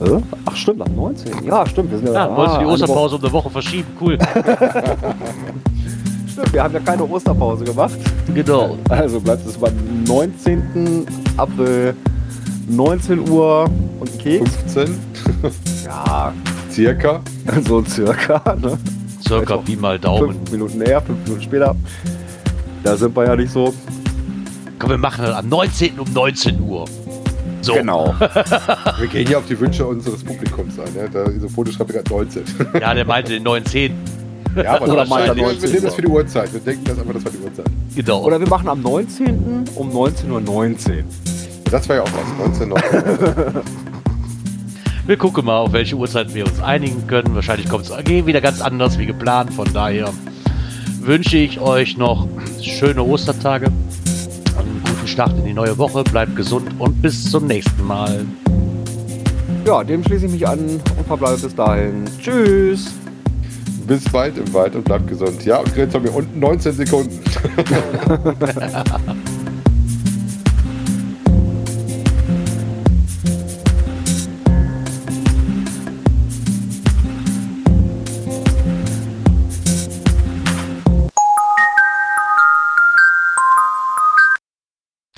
19. Äh? Ach stimmt, am 19. Ja, stimmt. Wir sind ja, ja wolltest du die Osterpause um eine Woche verschieben? Cool. (laughs) (laughs) stimmt, wir haben ja keine Osterpause gemacht. Genau. Also bleibt es beim 19. April 19 Uhr und Keks. 15. ja. Circa. So circa, ne? Circa Pi mal Daumen. Fünf Minuten näher, fünf Minuten später. Da sind wir ja nicht so. Komm, wir machen das am 19. um 19 Uhr. So. Genau. (laughs) Wir gehen hier auf die Wünsche unseres Publikums ein. Ne? Da, diese Foto schreibt gerade 19. Ja, der meinte den 9.10. Ja, aber Oder das meint er wir, wir 19. nehmen das für die Uhrzeit. Wir denken das einfach, das war die Uhrzeit. Genau. Oder wir machen am 19. um 19.19 Uhr. Das war ja auch was. 19 noch. Wir gucken mal, auf welche Uhrzeit wir uns einigen können. Wahrscheinlich kommt es wieder ganz anders wie geplant. Von daher wünsche ich euch noch schöne Ostertage. Einen guten Start in die neue Woche. Bleibt gesund und bis zum nächsten Mal. Ja, dem schließe ich mich an und verbleibe bis dahin. Tschüss. Bis bald im Wald und bleibt gesund. Ja, und jetzt haben wir unten 19 Sekunden. (laughs)